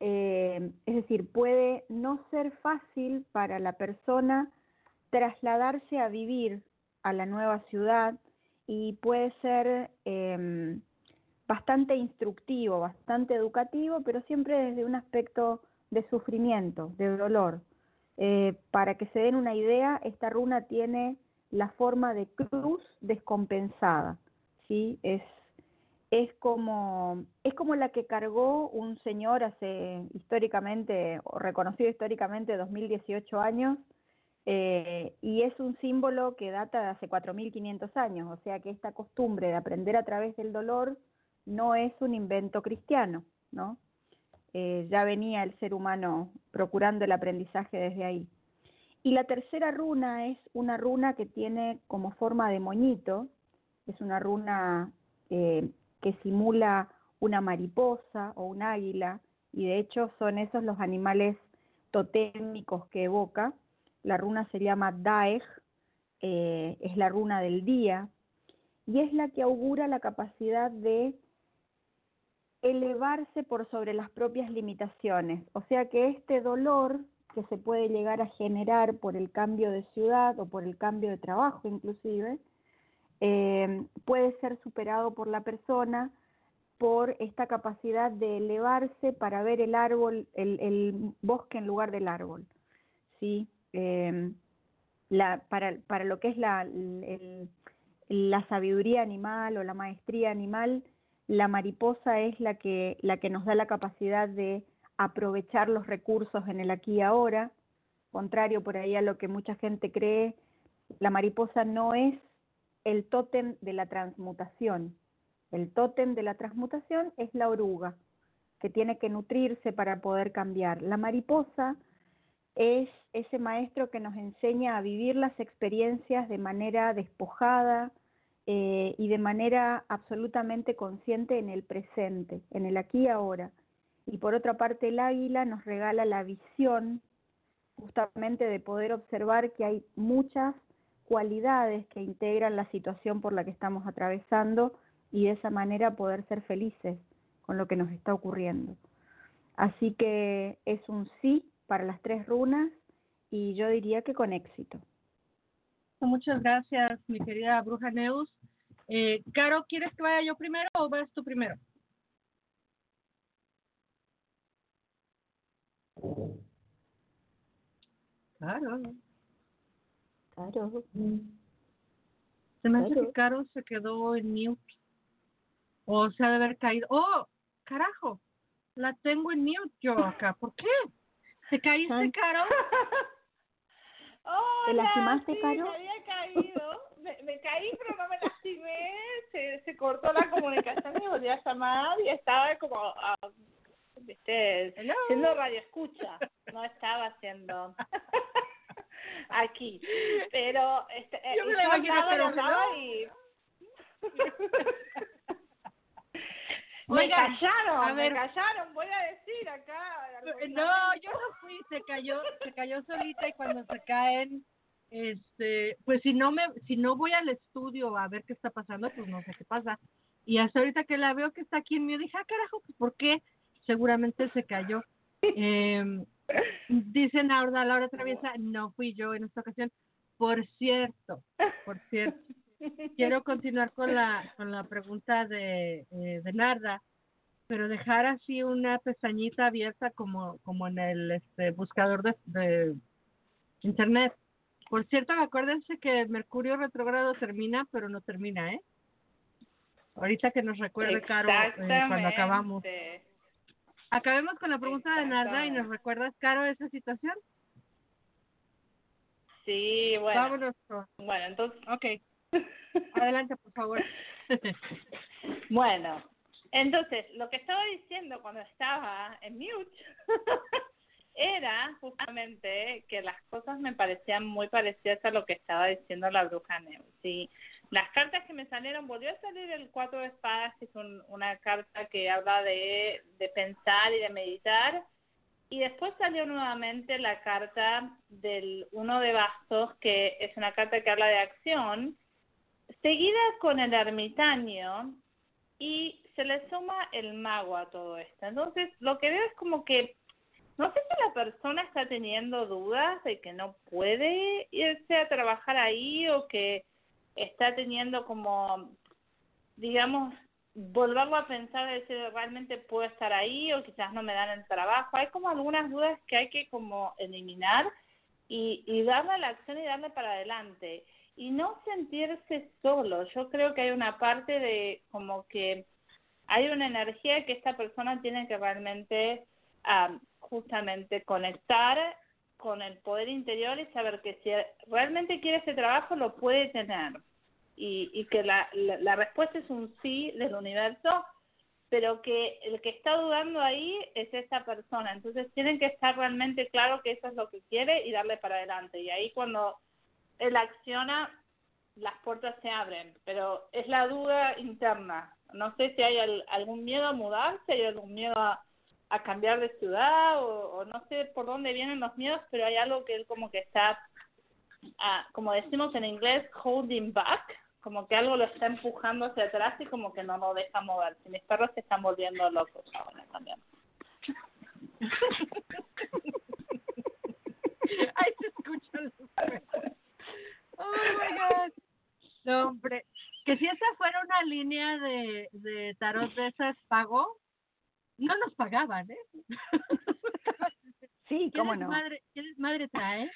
Eh, es decir, puede no ser fácil para la persona trasladarse a vivir a la nueva ciudad y puede ser em, bastante instructivo, bastante educativo, pero siempre desde un aspecto de sufrimiento, de dolor. Eh, para que se den una idea, esta runa tiene la forma de cruz descompensada, ¿sí? Es, es, como, es como la que cargó un señor hace históricamente, o reconocido históricamente, 2018 años, eh, y es un símbolo que data de hace 4.500 años, o sea que esta costumbre de aprender a través del dolor no es un invento cristiano, ¿no? Eh, ya venía el ser humano procurando el aprendizaje desde ahí. Y la tercera runa es una runa que tiene como forma de moñito, es una runa eh, que simula una mariposa o un águila, y de hecho son esos los animales totémicos que evoca. La runa se llama Daeg, eh, es la runa del día, y es la que augura la capacidad de elevarse por sobre las propias limitaciones. O sea que este dolor que se puede llegar a generar por el cambio de ciudad o por el cambio de trabajo inclusive, eh, puede ser superado por la persona por esta capacidad de elevarse para ver el árbol, el, bosque en lugar del árbol. ¿sí? Eh, para, para lo que es la, la sabiduría animal o la maestría animal, la mariposa es la que, la que nos da la capacidad de aprovechar los recursos en el aquí y ahora, contrario por ahí a lo que mucha gente cree, la mariposa no es el tótem de la transmutación. El tótem de la transmutación es la oruga, que tiene que nutrirse para poder cambiar. La mariposa es ese maestro que nos enseña a vivir las experiencias de manera despojada eh, y de manera absolutamente consciente en el presente, en el aquí y ahora. Y por otra parte, el águila nos regala la visión justamente de poder observar que hay muchas cualidades que integran la situación por la que estamos atravesando y de esa manera poder ser felices con lo que nos está ocurriendo. Así que es un sí para las tres runas y yo diría que con éxito. Muchas gracias, mi querida bruja Neus. Eh, Caro, ¿quieres que vaya yo primero o vas tú primero? Claro. Claro. Se me hace que Caro se quedó en mute. O se ha de haber caído. ¡Oh! ¡Carajo! La tengo en mute yo acá. ¿Por qué? ¿Te caíste. Caro? [laughs] Hola, lastimaste, sí, Caro? Me había caído. Me, me caí, pero no me lastimé. Se, se cortó la comunicación y volví a llamar y estaba como, viste, Hello. haciendo radio escucha. No estaba haciendo [laughs] aquí. [laughs] Pero este, eh, Yo me la y. [laughs] Me Oigan, callaron, a ver. me callaron, voy a decir acá. No, yo no fui, se cayó, se cayó solita y cuando se caen, este, pues si no me, si no voy al estudio a ver qué está pasando, pues no sé qué pasa. Y hasta ahorita que la veo que está aquí en mí, dije, ah, carajo, pues ¿por qué? Seguramente se cayó. Eh, dicen ahora Laura Traviesa, no fui yo en esta ocasión. Por cierto, por cierto, quiero continuar con la con la pregunta de, eh, de Narda, pero dejar así una pestañita abierta como como en el este buscador de, de internet. Por cierto, acuérdense que Mercurio retrógrado termina, pero no termina, ¿eh? Ahorita que nos recuerde Caro eh, cuando acabamos. Acabemos con la pregunta de Narda y nos recuerdas, Caro, esa situación. Sí, bueno. Vámonos. Bueno, entonces, Ok, [laughs] adelante, por favor. [laughs] bueno, entonces, lo que estaba diciendo cuando estaba en mute [laughs] era justamente que las cosas me parecían muy parecidas a lo que estaba diciendo la bruja Neu. Sí, las cartas que me salieron, volvió a salir el cuatro de espadas, que es un- una carta que habla de, de pensar y de meditar. Y después salió nuevamente la carta del uno de bastos, que es una carta que habla de acción, seguida con el ermitaño y se le suma el mago a todo esto. Entonces, lo que veo es como que no sé si la persona está teniendo dudas de que no puede irse a trabajar ahí o que está teniendo como, digamos, volverlo a pensar de decir realmente puedo estar ahí o quizás no me dan el trabajo. Hay como algunas dudas que hay que como eliminar y, y darle la acción y darle para adelante. Y no sentirse solo. Yo creo que hay una parte de como que hay una energía que esta persona tiene que realmente am, justamente conectar con el poder interior y saber que si realmente quiere ese trabajo lo puede tener. Y, y que la, la, respuesta es un sí del universo pero que el que está dudando ahí es esa persona. Entonces tienen que estar realmente claro que eso es lo que quiere y darle para adelante. Y ahí cuando él acciona las puertas se abren. Pero es la duda interna. No sé si hay al- algún miedo a mudarse hay algún miedo a, a cambiar de ciudad o, no sé por dónde vienen los miedos, pero hay algo que él como que está, ah, como decimos en inglés, holding back, como que algo lo está empujando hacia atrás y como que no lo deja moverse. Mis perros se están volviendo locos ahora también. [laughs] Ay, se escuchan los perros. Oh my God. No, hombre. Que si esa fuera una línea de, de tarot de esas pago, no nos pagaban, ¿eh? Sí, cómo ¿Quieres no. madre, ¿Quieres madre trae?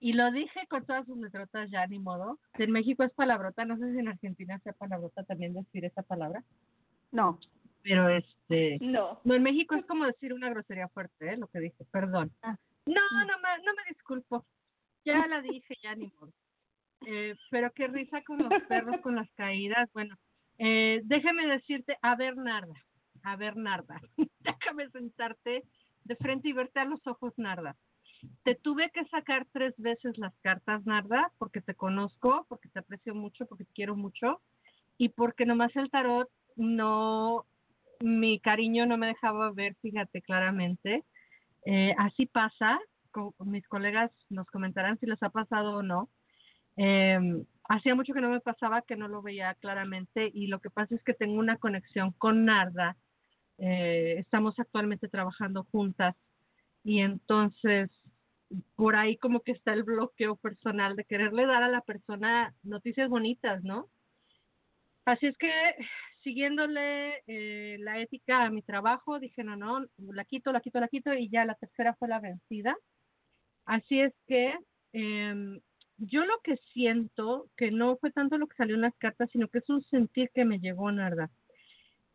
Y lo dije con todas sus letrotas ya, ni modo. En México es palabrota, no sé si en Argentina sea palabrota también decir esa palabra, No, pero este... No. No, en México es como decir una grosería fuerte, ¿eh? lo que dije, perdón. Ah. No, no me, no me disculpo. Ya la dije, ya ni modo. Eh, pero qué risa con los perros, con las caídas. Bueno, eh, déjame decirte, a ver, Narda, a ver, Narda, [laughs] déjame sentarte de frente y verte a los ojos, Narda. Te tuve que sacar tres veces las cartas, Narda, porque te conozco, porque te aprecio mucho, porque te quiero mucho, y porque nomás el tarot no, mi cariño no me dejaba ver, fíjate claramente. Eh, así pasa, co- mis colegas nos comentarán si les ha pasado o no. Eh, hacía mucho que no me pasaba, que no lo veía claramente, y lo que pasa es que tengo una conexión con Narda. Eh, estamos actualmente trabajando juntas, y entonces por ahí como que está el bloqueo personal de quererle dar a la persona noticias bonitas, ¿no? Así es que siguiéndole eh, la ética a mi trabajo, dije, no, no, la quito, la quito, la quito y ya la tercera fue la vencida. Así es que em, yo lo que siento, que no fue tanto lo que salió en las cartas, sino que es un sentir que me llegó, Narda,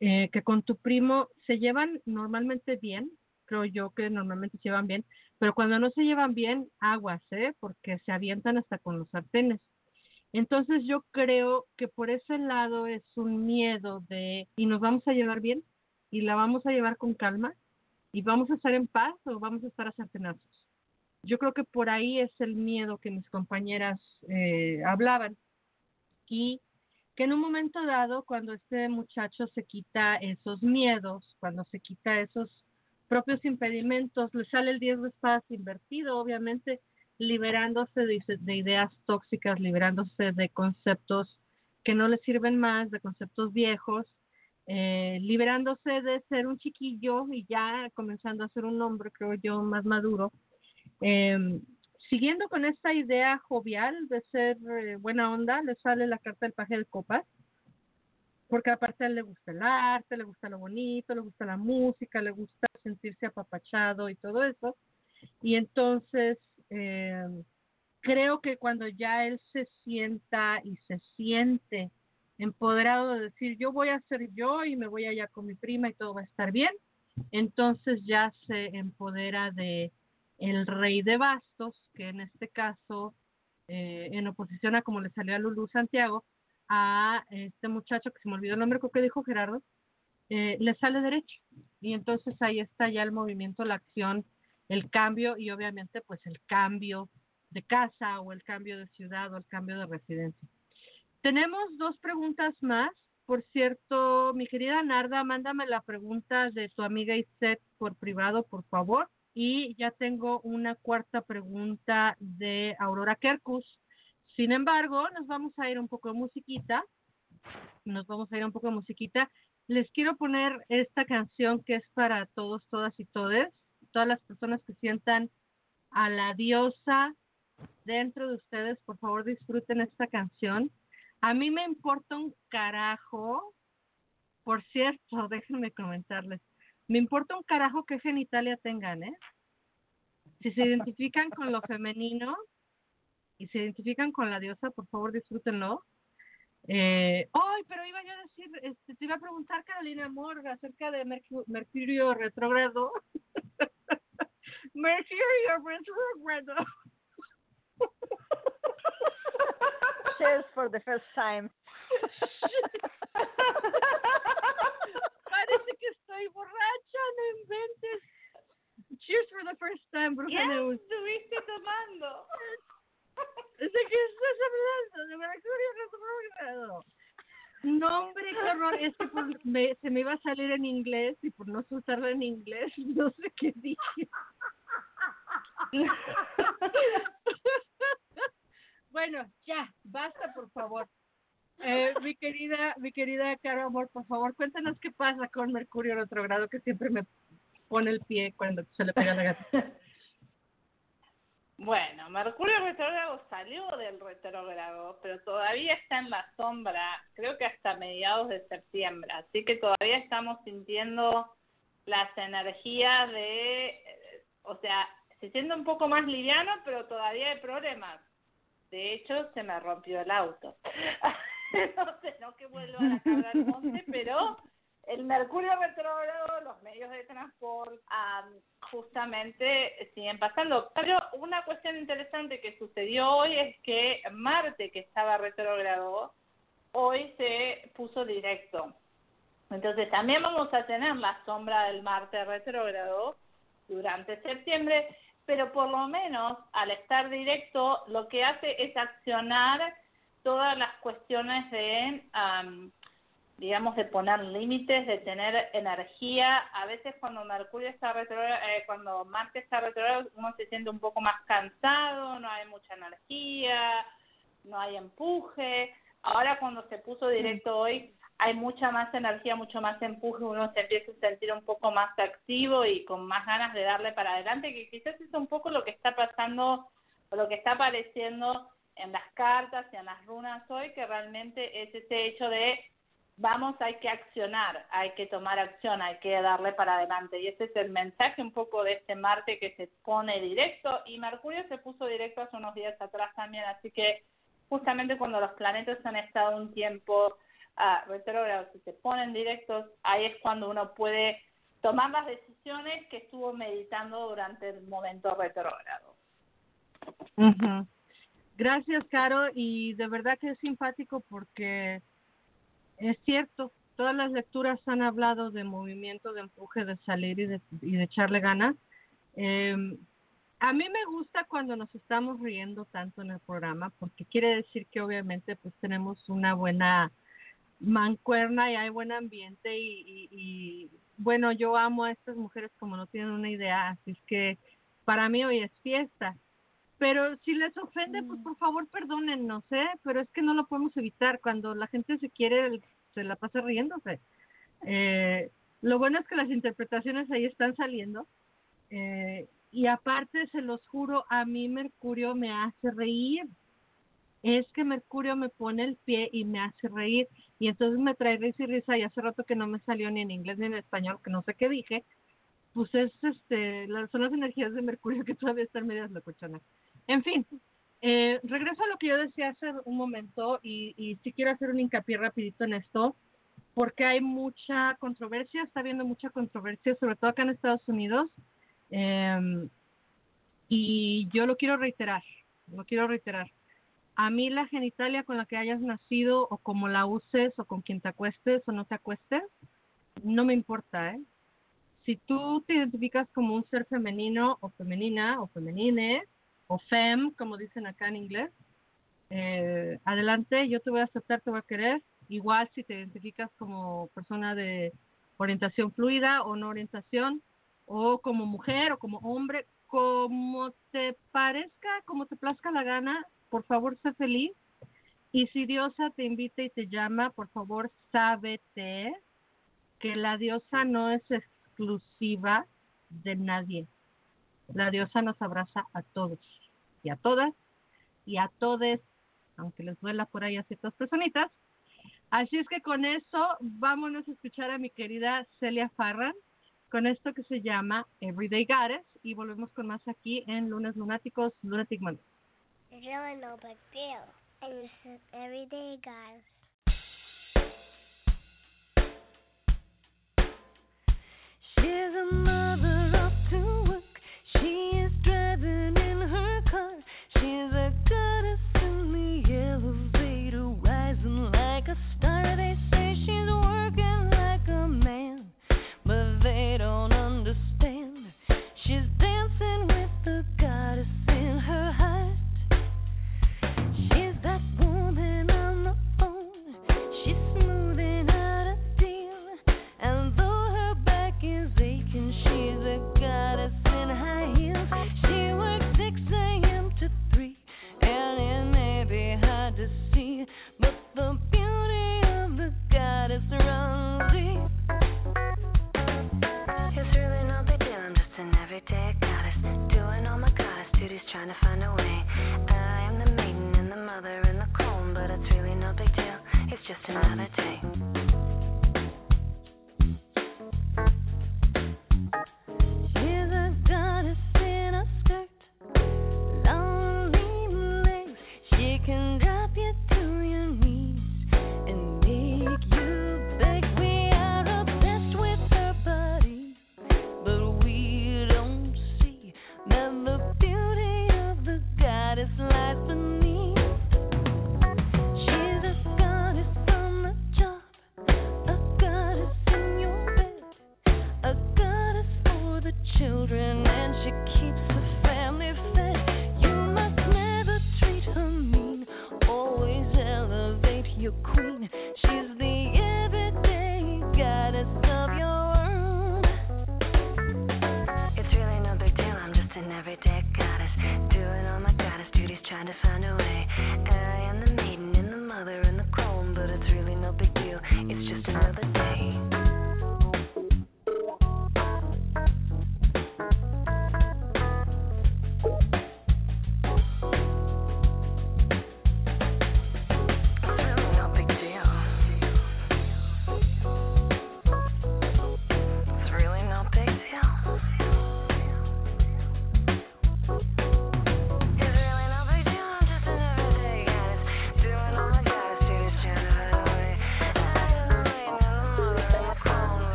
eh, que con tu primo se llevan normalmente bien, creo yo que normalmente se llevan bien, pero cuando no se llevan bien, aguas, ¿eh? Porque se avientan hasta con los sartenes. Entonces yo creo que por ese lado es un miedo de, y nos vamos a llevar bien, y la vamos a llevar con calma, y vamos a estar en paz o vamos a estar a sartenazos. Yo creo que por ahí es el miedo que mis compañeras eh, hablaban. Y que en un momento dado, cuando este muchacho se quita esos miedos, cuando se quita esos propios impedimentos, le sale el 10 de espadas invertido, obviamente liberándose de, de ideas tóxicas, liberándose de conceptos que no le sirven más, de conceptos viejos, eh, liberándose de ser un chiquillo y ya comenzando a ser un hombre, creo yo, más maduro. Eh, siguiendo con esta idea jovial de ser eh, buena onda, le sale la carta del paje de copas, porque aparte a él le gusta el arte, le gusta lo bonito, le gusta la música, le gusta sentirse apapachado y todo eso. Y entonces eh, creo que cuando ya él se sienta y se siente empoderado de decir yo voy a ser yo y me voy allá con mi prima y todo va a estar bien, entonces ya se empodera de el rey de bastos, que en este caso, eh, en oposición a como le salió a Lulú Santiago, a este muchacho que se me olvidó el nombre, que dijo Gerardo, eh, le sale derecho. Y entonces ahí está ya el movimiento, la acción, el cambio y obviamente pues el cambio de casa o el cambio de ciudad o el cambio de residencia. Tenemos dos preguntas más. Por cierto, mi querida Narda, mándame la pregunta de tu amiga Iset por privado, por favor. Y ya tengo una cuarta pregunta de Aurora Kerkus. Sin embargo, nos vamos a ir un poco de musiquita. Nos vamos a ir un poco de musiquita. Les quiero poner esta canción que es para todos, todas y todes. Todas las personas que sientan a la diosa dentro de ustedes, por favor disfruten esta canción. A mí me importa un carajo. Por cierto, [laughs] déjenme comentarles. Me importa un carajo qué genitalia tengan, ¿eh? Si se identifican con lo femenino y se identifican con la diosa, por favor disfrútenlo. Eh, ¡Ay! pero iba yo a decir, este, te iba a preguntar, Carolina Morga, acerca de Mercu- Mercurio retrógrado. [laughs] Mercurio retrógrado. Cheers for the first time. [laughs] Que estoy borracha, no inventes. Cheers for the first time, ¿Qué Bruja Neus. estuviste tomando? [laughs] ¿De qué estás hablando? De Mercurio retrógrado. No, hombre, qué horror. Es que por- [laughs] me- se me iba a salir en inglés y por no soltarlo en inglés, [laughs] no sé qué dije. bueno, ya, basta, por favor. Eh, mi querida, mi querida Caro Amor, por favor, cuéntanos qué pasa con Mercurio retrogrado que siempre me pone el pie cuando se le pega la gata. [laughs] Bueno, Mercurio retrógrado salió del retrógrado, pero todavía está en la sombra, creo que hasta mediados de septiembre, así que todavía estamos sintiendo las energías de, o sea, se siente un poco más liviano, pero todavía hay problemas. De hecho, se me rompió el auto. [laughs] [laughs] no sé, no que vuelva a la cabra al monte, pero el mercurio retrógrado, los medios de transporte, am, justamente siguen pasando. Pero una cuestión interesante que sucedió hoy es que Marte, que estaba retrógrado, hoy se puso directo. Entonces también vamos a tener la sombra del Marte retrógrado durante septiembre, pero por lo menos al estar directo lo que hace es accionar todas las cuestiones de, am, digamos, de poner límites, de tener energía. A veces cuando Mercurio está retrógrado, eh, cuando Marte está retrógrado, uno se siente un poco más cansado, no hay mucha energía, no hay empuje. Ahora cuando se puso directo hoy, hay mucha más energía, mucho más empuje, uno se empieza a sentir un poco más activo y con más ganas de darle para adelante, que quizás es un poco lo que está pasando o lo que está apareciendo en las cartas y en las runas hoy, que realmente es ese hecho de vamos, hay que accionar, hay que tomar acción, hay que darle para adelante. Y ese es el mensaje un poco de este Marte que se pone directo y Mercurio se puso directo hace unos días atrás también, así que justamente cuando los planetas han estado un tiempo uh, y se ponen directos, ahí es cuando uno puede tomar las decisiones que estuvo meditando durante el momento retrógrado. Ujú. Gracias, Caro, y de verdad que es simpático porque es cierto, todas las lecturas han hablado de movimiento, de empuje, de salir y de, y de echarle ganas. Eh, a mí me gusta cuando nos estamos riendo tanto en el programa porque quiere decir que obviamente pues tenemos una buena mancuerna y hay buen ambiente y, y, y bueno, yo amo a estas mujeres como no tienen una idea, así es que para mí hoy es fiesta. Pero si les ofende, pues por favor perdónennos, ¿eh? Pero es que no lo podemos evitar. Cuando la gente se quiere, se la pasa riéndose. Eh, lo bueno es que las interpretaciones ahí están saliendo. Eh, y aparte, se los juro, a mí Mercurio me hace reír. Es que Mercurio me pone el pie y me hace reír. Y entonces me trae risa y risa. Y hace rato que no me salió ni en inglés ni en español, que no sé qué dije. Pues es, este, las, son las energías de Mercurio que todavía están medias locochonas. En fin, eh, regreso a lo que yo decía hace un momento y, y sí quiero hacer un hincapié rapidito en esto, porque hay mucha controversia, está habiendo mucha controversia, sobre todo acá en Estados Unidos, eh, y yo lo quiero reiterar, lo quiero reiterar. A mí la genitalia con la que hayas nacido o como la uses o con quien te acuestes o no te acuestes, no me importa, ¿eh? Si tú te identificas como un ser femenino o femenina o femenine, o fem, como dicen acá en inglés. Eh, adelante, yo te voy a aceptar, te voy a querer. Igual si te identificas como persona de orientación fluida o no orientación, o como mujer o como hombre, como te parezca, como te plazca la gana, por favor, sé feliz. Y si Diosa te invita y te llama, por favor, sábete que la diosa no es exclusiva de nadie. La diosa nos abraza a todos y a todas y a todes, aunque les duela por ahí a ciertas personitas. Así es que con eso vámonos a escuchar a mi querida Celia Farran con esto que se llama Everyday Goddess y volvemos con más aquí en Lunes Lunáticos, Lunatic Monday. Really no big deal. And this is everyday guys. She's a mother. She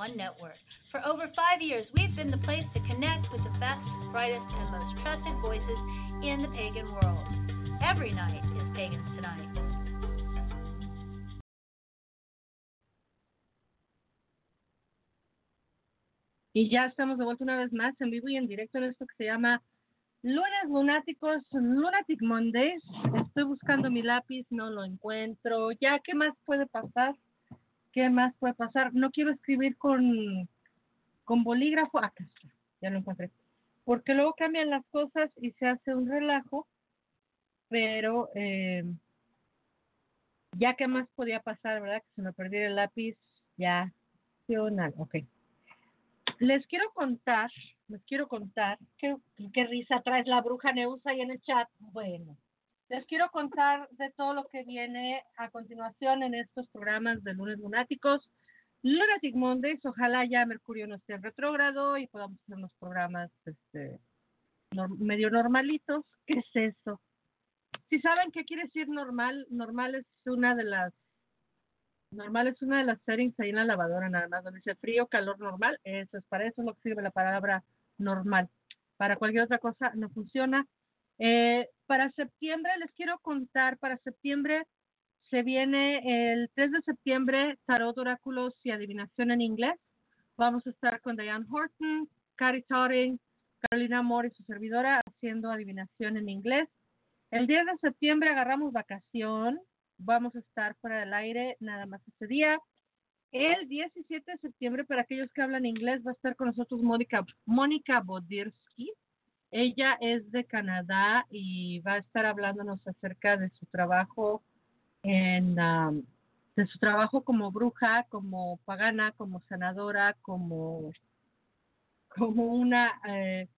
one network. For over five years, we've been the place to connect with the best, brightest, and most trusted voices in the pagan world. Every night is Pagans Tonight. Y ya estamos de vuelta una vez más en vivo y en directo en esto que se llama Lunes Lunáticos, Lunatic Mondays. Estoy buscando mi lápiz, no lo encuentro. Ya, ¿qué más puede pasar? ¿Qué más puede pasar? No quiero escribir con, con bolígrafo. Acá está, ya lo encontré. Porque luego cambian las cosas y se hace un relajo. Pero, eh, ya, ¿qué más podía pasar, verdad? Que se me perdiera el lápiz. Ya. Ok les quiero contar, les quiero contar, qué, qué risa traes la bruja Neusa ahí en el chat. Bueno, les quiero contar de todo lo que viene a continuación en estos programas de lunes lunáticos. Lunatic Mondays, ojalá ya Mercurio no esté en retrógrado y podamos hacer unos programas este, medio normalitos. ¿Qué es eso? Si saben qué quiere decir normal, normal es una de las Normal es una de las settings ahí en la lavadora nada más, donde dice frío, calor normal, eso es para eso es lo que sirve la palabra normal. Para cualquier otra cosa no funciona. Eh, para septiembre les quiero contar, para septiembre se viene el 3 de septiembre, tarot, oráculos y adivinación en inglés. Vamos a estar con Diane Horton, Cari Totting, Carolina Moore y su servidora haciendo adivinación en inglés. El 10 de septiembre agarramos vacación, vamos a estar fuera del aire nada más ese día. El 17 de septiembre, para aquellos que hablan inglés, va a estar con nosotros Mónica, Mónica Bodirsky. Ella es de Canadá y va a estar hablándonos acerca de su trabajo en de su trabajo como bruja, como pagana, como sanadora, como como una eh,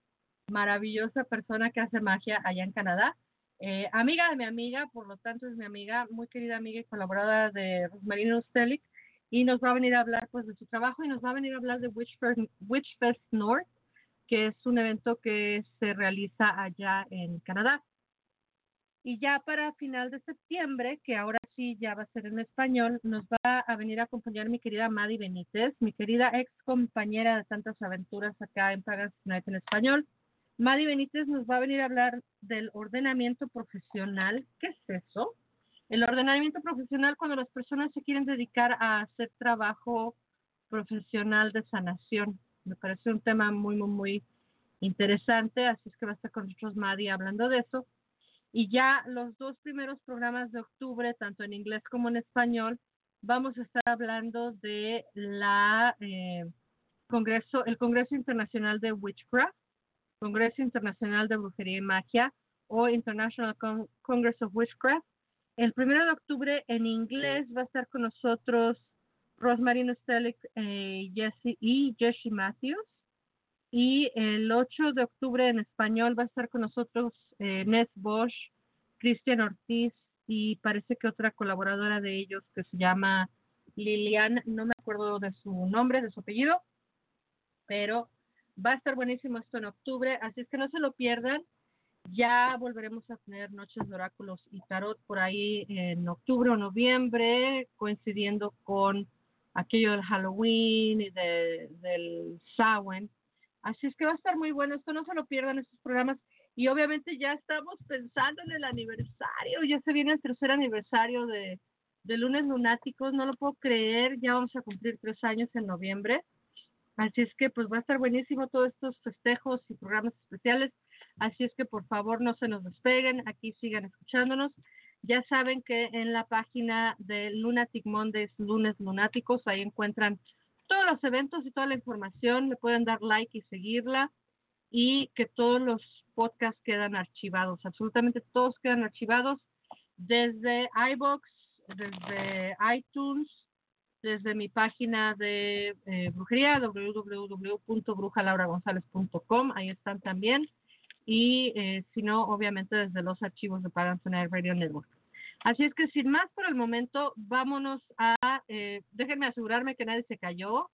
maravillosa persona que hace magia allá en Canadá. Eh, amiga de mi amiga, por lo tanto es mi amiga, muy querida amiga y colaboradora de Rosmarina Ustelic, y nos va a venir a hablar pues de su trabajo y nos va a venir a hablar de Witchfest, Witchfest North, que es un evento que se realiza allá en Canadá. Y ya para final de septiembre, que ahora sí ya va a ser en español, nos va a venir a acompañar mi querida Madi Benítez, mi querida ex compañera de tantas aventuras acá en Pagas Night en español. Madi Benítez nos va a venir a hablar del ordenamiento profesional. ¿Qué es eso? El ordenamiento profesional cuando las personas se quieren dedicar a hacer trabajo profesional de sanación. Me parece un tema muy, muy, muy interesante, así es que va a estar con nosotros Madi hablando de eso. Y ya los dos primeros programas de octubre, tanto en inglés como en español, vamos a estar hablando de la eh, Congreso, el Congreso Internacional de Witchcraft, Congreso Internacional de Brujería y Magia o International Con- Congress of Witchcraft. El primero de octubre en inglés va a estar con nosotros Rosemary Stelic eh, Jesse, y Jessie Matthews. Y el 8 de octubre en español va a estar con nosotros eh, Bosch, Cristian Ortiz y parece que otra colaboradora de ellos que se llama Lilian, no me acuerdo de su nombre, de su apellido, pero va a estar buenísimo esto en octubre, así es que no se lo pierdan. Ya volveremos a tener noches de oráculos y tarot por ahí en octubre o noviembre, coincidiendo con aquello del Halloween y de, del Samhain. Así es que va a estar muy bueno. Esto no se lo pierdan estos programas. Y obviamente ya estamos pensando en el aniversario. Ya se viene el tercer aniversario de, de Lunes Lunáticos. No lo puedo creer. Ya vamos a cumplir tres años en noviembre. Así es que pues va a estar buenísimo todos estos festejos y programas especiales. Así es que por favor no se nos despeguen. Aquí sigan escuchándonos. Ya saben que en la página de Lunatic Mondays, Lunes Lunáticos, ahí encuentran todos los eventos y toda la información. Le pueden dar like y seguirla. Y que todos los podcasts quedan archivados. Absolutamente todos quedan archivados desde iBox, desde iTunes, desde mi página de eh, brujería, www.brujalauragonzalez.com. Ahí están también. Y eh, si no, obviamente desde los archivos de Pagan Tonight Radio Network. Así es que sin más por el momento, vámonos a, eh, déjenme asegurarme que nadie se cayó.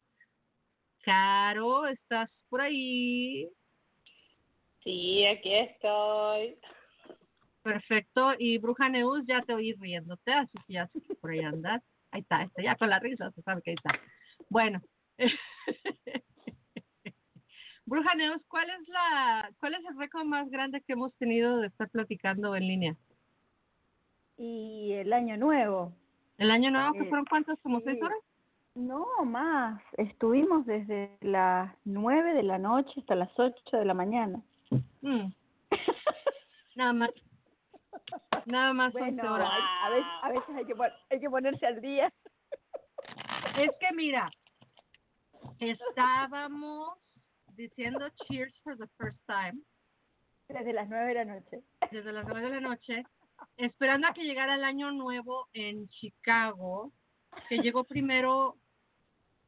Caro, ¿estás por ahí? Sí, aquí estoy. Perfecto. Y Bruja Neus, ya te oí riéndote, así que ya sé que por ahí andas. Ahí está, está ya con la risa, se sabe que ahí está. Bueno. [laughs] Bruja Neus, ¿cuál es la, cuál es el récord más grande que hemos tenido de estar platicando en línea? Y el año nuevo. ¿El año nuevo que Eh, fueron cuántos? ¿Como sí. seis horas? No, más. Estuvimos desde las nueve de la noche hasta las ocho de la mañana. Mm, nada más. Nada más Bueno, 11 horas. a, veces, a veces hay, que hay que ponerse al día. Es que mira, estábamos diciendo cheers for the first time Desde las nueve de la noche. desde las nueve de la noche, esperando a que llegara el año nuevo en Chicago, que llegó primero,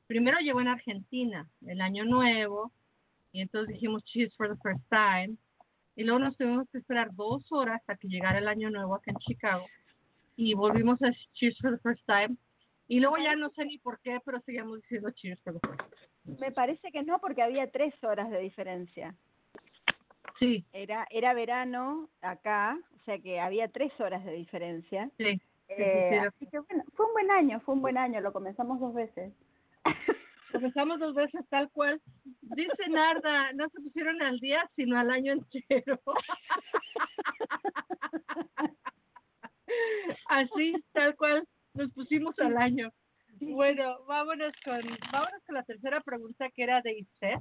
primero llegó en Argentina, el año nuevo, y entonces dijimos cheers for the first time, y luego nos tuvimos que esperar dos horas hasta que llegara el año nuevo acá en Chicago, y volvimos a cheers for the first time, y luego ya no sé ni por qué, pero seguíamos diciendo cheers for the first time. Me parece que no, porque había tres horas de diferencia. Sí, Era, era verano acá, o sea que había tres horas de diferencia. sí. sí, Eh, sí. así que bueno, fue un buen año, fue un buen año, lo comenzamos dos veces. [laughs] Comenzamos dos veces tal cual. Dice Narda, no se pusieron al día, sino al año entero. [laughs] Así, tal cual, nos pusimos al año. Bueno, vámonos con, vámonos con la tercera pregunta que era de Iset.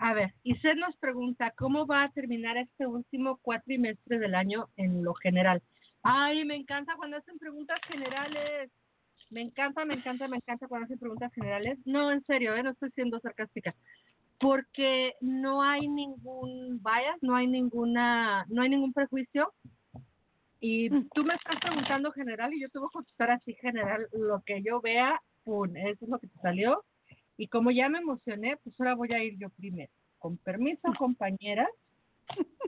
A ver, Iset nos pregunta, ¿cómo va a terminar este último cuatrimestre del año en lo general? Ay, me encanta cuando hacen preguntas generales. Me encanta, me encanta, me encanta cuando hacen preguntas generales. No, en serio, ¿eh? no estoy siendo sarcástica. Porque no hay ningún bias, no hay ninguna, no hay ningún prejuicio. Y tú me estás preguntando general y yo te voy a contestar así general lo que yo vea, pum, eso es lo que te salió. Y como ya me emocioné, pues ahora voy a ir yo primero. Con permiso, compañeras.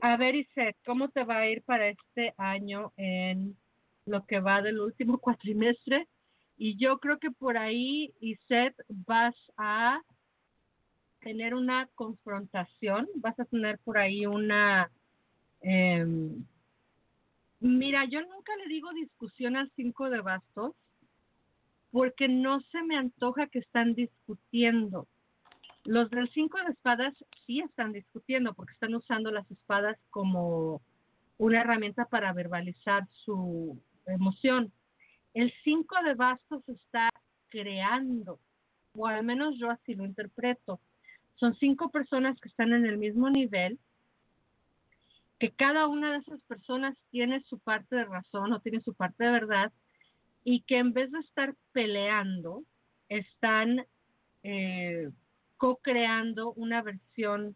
A ver, Iset, ¿cómo te va a ir para este año en lo que va del último [laughs] cuatrimestre? Y yo creo que por ahí, Iset, vas a tener una confrontación, vas a tener por ahí una... em, mira, yo nunca le digo discusión al cinco de bastos porque no se me antoja que están discutiendo. Los del cinco de espadas sí están discutiendo porque están usando las espadas como una herramienta para verbalizar su emoción. El cinco de bastos está creando, o al menos yo así lo interpreto. Son cinco personas que están en el mismo nivel, que cada una de esas personas tiene su parte de razón o tiene su parte de verdad, y que en vez de estar peleando, están eh, co-creando una versión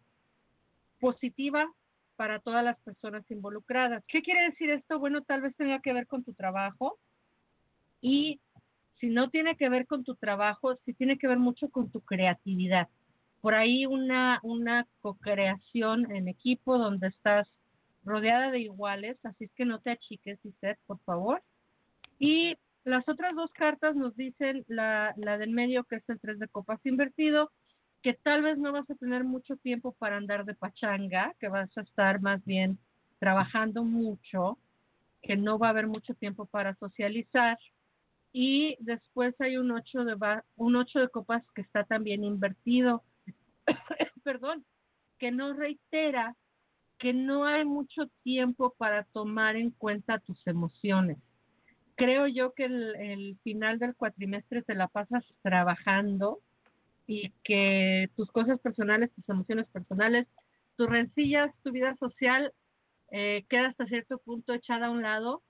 positiva para todas las personas involucradas. ¿Qué quiere decir esto? Bueno, tal vez tenga que ver con tu trabajo y si no tiene que ver con tu trabajo, sí tiene que ver mucho con tu creatividad. Por ahí una, una co-creación en equipo donde estás rodeada de iguales, así es que no te achiques, Iset, por favor. Y las otras dos cartas nos dicen la, la del medio, que es el tres de copas invertido, que tal vez no vas a tener mucho tiempo para andar de pachanga, que vas a estar más bien trabajando mucho, que no va a haber mucho tiempo para socializar. Y después hay un ocho de, ba- un ocho de copas que está también invertido, [coughs] perdón, que nos reitera que no hay mucho tiempo para tomar en cuenta tus emociones creo yo que el, final del cuatrimestre te la pasas trabajando y que tus cosas personales, tus emociones personales, tus rencillas, tu vida social eh, queda hasta cierto punto echada a un lado,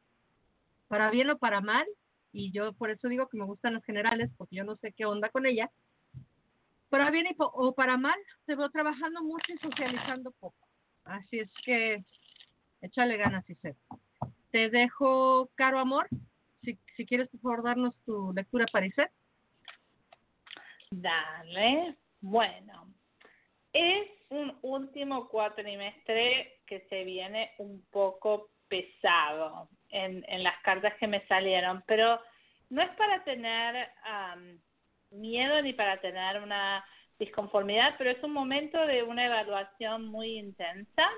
para bien o para mal, y yo por eso digo que me gustan las generales, porque yo no sé qué onda con ella, para bien y o para mal, te veo trabajando mucho y socializando poco. Así es que échale ganas, y Te dejo, caro amor, si, si quieres por favor darnos tu lectura para Iset. Dale. Bueno, es un último cuatrimestre que se viene un poco pesado en, en las cartas que me salieron, pero no es para tener am, miedo ni para tener una disconformidad, pero es un momento de una evaluación muy intensa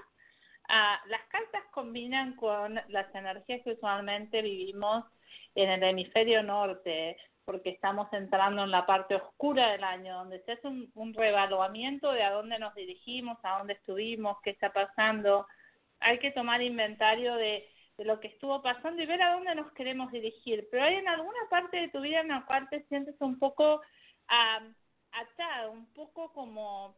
Ah, las cartas combinan con las energías que usualmente vivimos en el hemisferio norte, porque estamos entrando en la parte oscura del año, donde se hace un, un reevaluamiento de a dónde nos dirigimos, a dónde estuvimos, qué está pasando. Hay que tomar inventario de, lo que estuvo pasando y ver a dónde nos queremos dirigir. Pero hay en alguna parte de tu vida en la cual te sientes un poco ah, atado, un poco como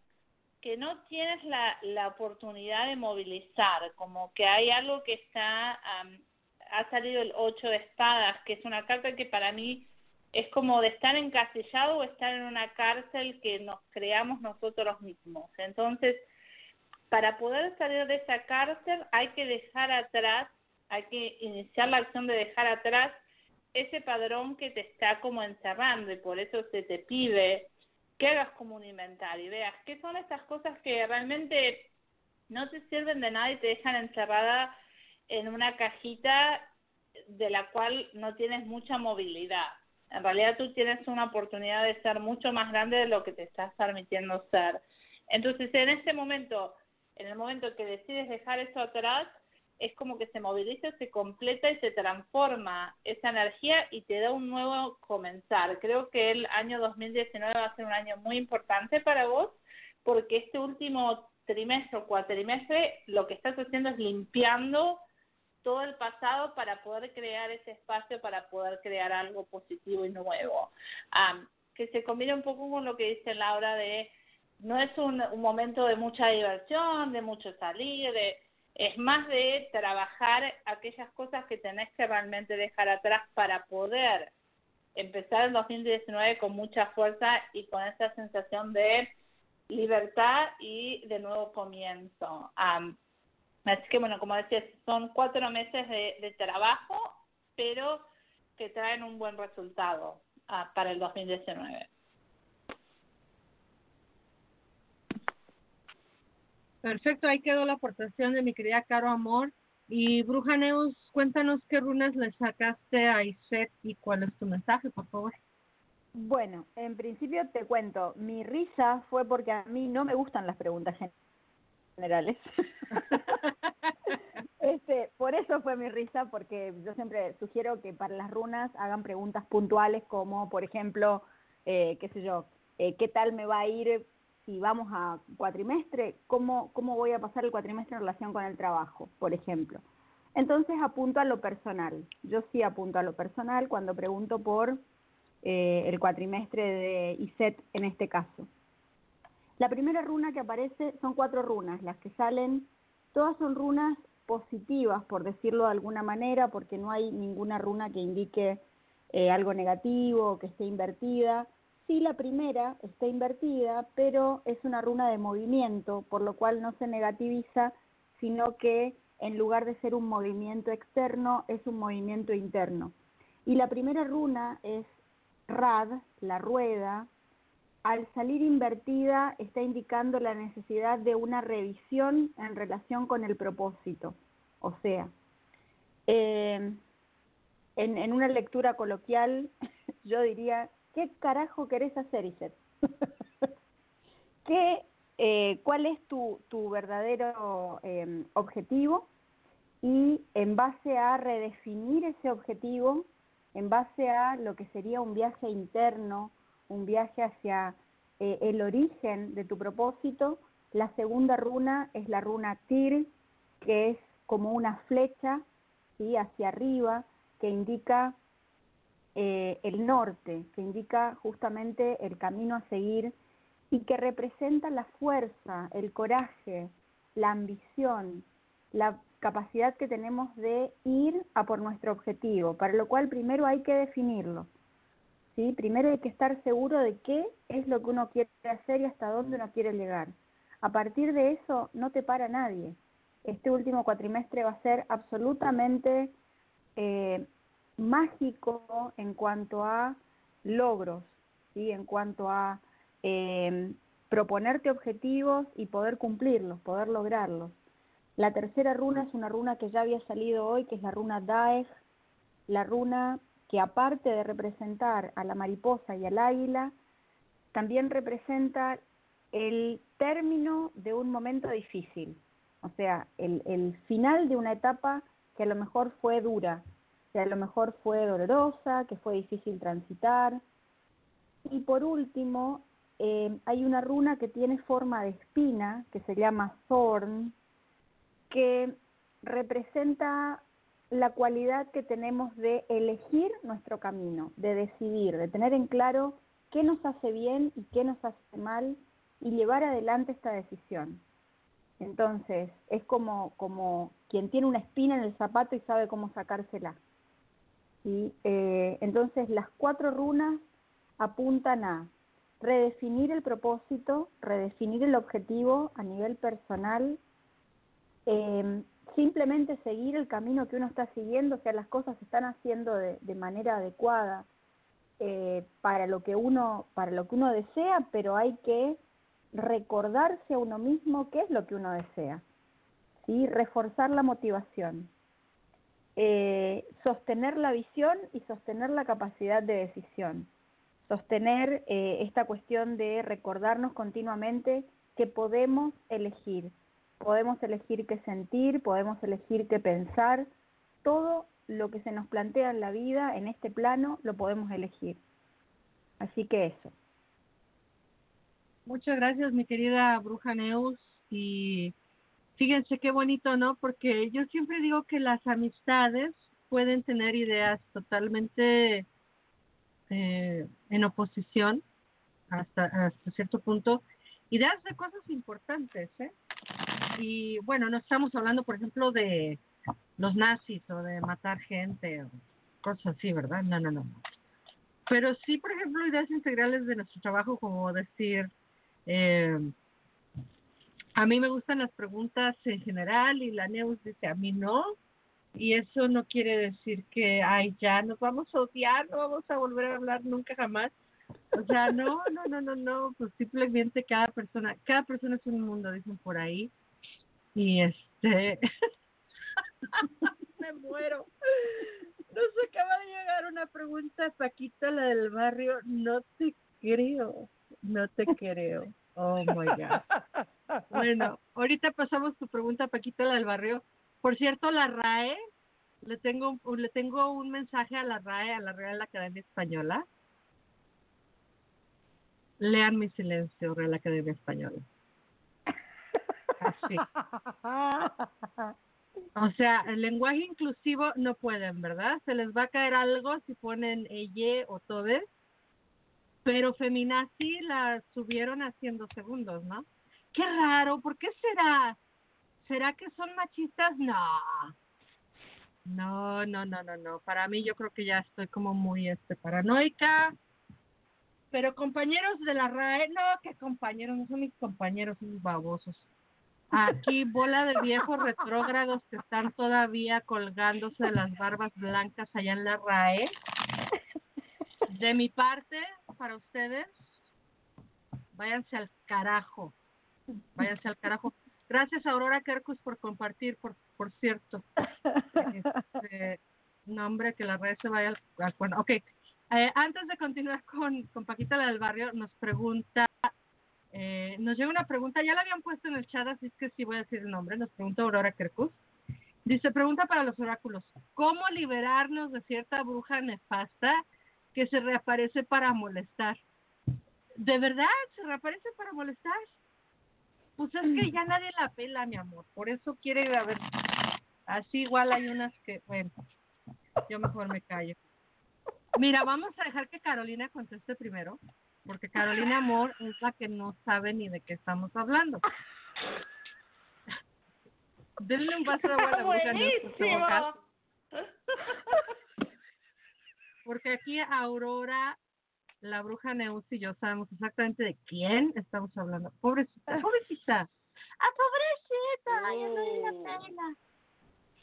que no tienes la, la oportunidad de movilizar, como que hay algo que está, am, ha salido el ocho de espadas, que es una carta que para mí es como de estar encasillado o estar en una cárcel que nos creamos nosotros mismos. Entonces, para poder salir de esa cárcel hay que dejar atrás, hay que iniciar la acción de dejar atrás ese padrón que te está como encerrando y por eso se te pide que hagas como un inventario y veas qué son estas cosas que realmente no te sirven de nada y te dejan encerrada en una cajita de la cual no tienes mucha movilidad. En realidad tú tienes una oportunidad de ser mucho más grande de lo que te estás permitiendo ser. Entonces, en este momento, en el momento que decides dejar eso atrás, es como que se moviliza, se completa y se transforma esa energía y te da un nuevo comenzar. Creo que el año 2019 va a ser un año muy importante para vos porque este último trimestre o cuatrimestre lo que estás haciendo es limpiando todo el pasado para poder crear ese espacio, para poder crear algo positivo y nuevo. Am, que se combina un poco con lo que dice Laura de no es un, un momento de mucha diversión, de mucho salir, de, es más de trabajar aquellas cosas que tenés que realmente dejar atrás para poder empezar el 2019 con mucha fuerza y con esa sensación de libertad y de nuevo comienzo. Am, así que bueno, como decía, son cuatro meses de, de trabajo, pero que traen un buen resultado ah, para el 2019. Perfecto, ahí quedó la aportación de mi querida Caro Amor. Y Bruja Neus, cuéntanos qué runas le sacaste a Iset y cuál es tu mensaje, por favor. Bueno, en principio te cuento, mi risa fue porque a mí no me gustan las preguntas gen- generales. [laughs] este, por eso fue mi risa, porque yo siempre sugiero que para las runas hagan preguntas puntuales como, por ejemplo, eh, qué sé yo, eh, ¿qué tal me va a ir si vamos a cuatrimestre? ¿Cómo, ¿Cómo voy a pasar el cuatrimestre en relación con el trabajo, por ejemplo? Entonces apunto a lo personal. Yo sí apunto a lo personal cuando pregunto por eh, el cuatrimestre de ISET en este caso. La primera runa que aparece son cuatro runas, las que salen, todas son runas positivas, por decirlo de alguna manera, porque no hay ninguna runa que indique eh, algo negativo o que esté invertida. Sí, la primera está invertida, pero es una runa de movimiento, por lo cual no se negativiza, sino que en lugar de ser un movimiento externo, es un movimiento interno. Y la primera runa es Rad, la rueda, al salir invertida está indicando la necesidad de una revisión en relación con el propósito. O sea, eh, en, en una lectura coloquial [laughs] yo diría, ¿qué carajo querés hacer, Iset? [laughs] ¿Qué, eh, ¿Cuál es tu, tu verdadero eh, objetivo? Y en base a redefinir ese objetivo, en base a lo que sería un viaje interno, un viaje hacia eh, el origen de tu propósito. La segunda runa es la runa Tir, que es como una flecha ¿sí? hacia arriba, que indica eh, el norte, que indica justamente el camino a seguir y que representa la fuerza, el coraje, la ambición, la capacidad que tenemos de ir a por nuestro objetivo, para lo cual primero hay que definirlo. ¿sí? Primero hay que estar seguro de qué es lo que uno quiere hacer y hasta dónde uno quiere llegar. A partir de eso no te para nadie. Este último cuatrimestre va a ser absolutamente eh, mágico en cuanto a logros, ¿sí? en cuanto a eh, proponerte objetivos y poder cumplirlos, poder lograrlos. La tercera runa es una runa que ya había salido hoy, que es la runa Daeg, la runa que aparte de representar a la mariposa y al águila, también representa el término de un momento difícil. o sea, el, el final de una etapa que a lo mejor fue dura, que a lo mejor fue dolorosa, que fue difícil transitar. Y por último, eh, hay una runa que tiene forma de espina, que se llama Thorn, que representa la cualidad que tenemos de elegir nuestro camino, de decidir, de tener en claro qué nos hace bien y qué nos hace mal y llevar adelante esta decisión. Entonces, es como, como quien tiene una espina en el zapato y sabe cómo sacársela. ¿Sí? Eh, entonces, las cuatro runas apuntan a redefinir el propósito, redefinir el objetivo a nivel personal, eh, simplemente seguir el camino que uno está siguiendo, o sea, las cosas se están haciendo de, de manera adecuada eh, para lo que uno para lo que uno desea, pero hay que recordarse a uno mismo qué es lo que uno desea, ¿sí? reforzar la motivación, eh, sostener la visión y sostener la capacidad de decisión, sostener eh, esta cuestión de recordarnos continuamente que podemos elegir, podemos elegir qué sentir, podemos elegir qué pensar, todo lo que se nos plantea en la vida, en este plano, lo podemos elegir. Así que eso. Muchas gracias, mi querida bruja Neus. Y fíjense qué bonito, ¿no? Porque yo siempre digo que las amistades pueden tener ideas totalmente eh, en oposición hasta, hasta cierto punto, ideas de cosas importantes, ¿eh? Y bueno, no estamos hablando, por ejemplo, de los nazis o de matar gente o cosas así, ¿verdad? No, no, no. Pero sí, por ejemplo, ideas integrales de nuestro trabajo, como decir, eh, a mí me gustan las preguntas en general y la Neus dice a mí no. Y eso no quiere decir que, ay, ya nos vamos a odiar, no vamos a volver a hablar nunca jamás. O sea, no, no, no, no, no, pues simplemente cada persona, cada persona es un mundo, dicen por ahí. Y este, [laughs] me muero. Nos acaba de llegar una pregunta, Paquita, la del barrio, no te creo. No te creo. Oh my God. Bueno, ahorita pasamos tu pregunta, Paquita, la del barrio. Por cierto, la RAE, le tengo, le tengo un mensaje a la RAE, a la Real Academia Española. Lean mi silencio, Real Academia Española. Así. O sea, el lenguaje inclusivo no pueden, ¿verdad? Se les va a caer algo si ponen ella o todes pero feminazi la subieron haciendo segundos, ¿no? Qué raro, ¿por qué será? ¿Será que son machistas? No. No, no, no, no, no. Para mí yo creo que ya estoy como muy este paranoica. Pero compañeros de la RAE, no, que compañeros, no son mis compañeros, son babosos. Aquí bola de viejos retrógrados que están todavía colgándose de las barbas blancas allá en la RAE. De mi parte, para ustedes, váyanse al carajo. Váyanse al carajo. Gracias Aurora Kerkus por compartir, por, por cierto. Este, no, hombre, que la red se vaya al, al cuerno. Ok, eh, antes de continuar con, con Paquita la del barrio, nos pregunta, eh, nos llega una pregunta, ya la habían puesto en el chat, así es que sí voy a decir el nombre, nos pregunta Aurora Kerkus. Dice, pregunta para los oráculos, ¿cómo liberarnos de cierta bruja nefasta que se reaparece para molestar? ¿De verdad se reaparece para molestar? Pues es que ya nadie la pela, mi amor, por eso quiere a ver, así igual hay unas que, bueno, yo mejor me callo. Mira, vamos a dejar que Carolina conteste primero, porque Carolina Amor es la que no sabe ni de qué estamos hablando. Denle un vaso de agua a la favor, porque aquí Aurora, la bruja Neus y yo sabemos exactamente de quién estamos hablando. Pobrecita, pobrecita. ¡Ah, pobrecita! Ya no la pena.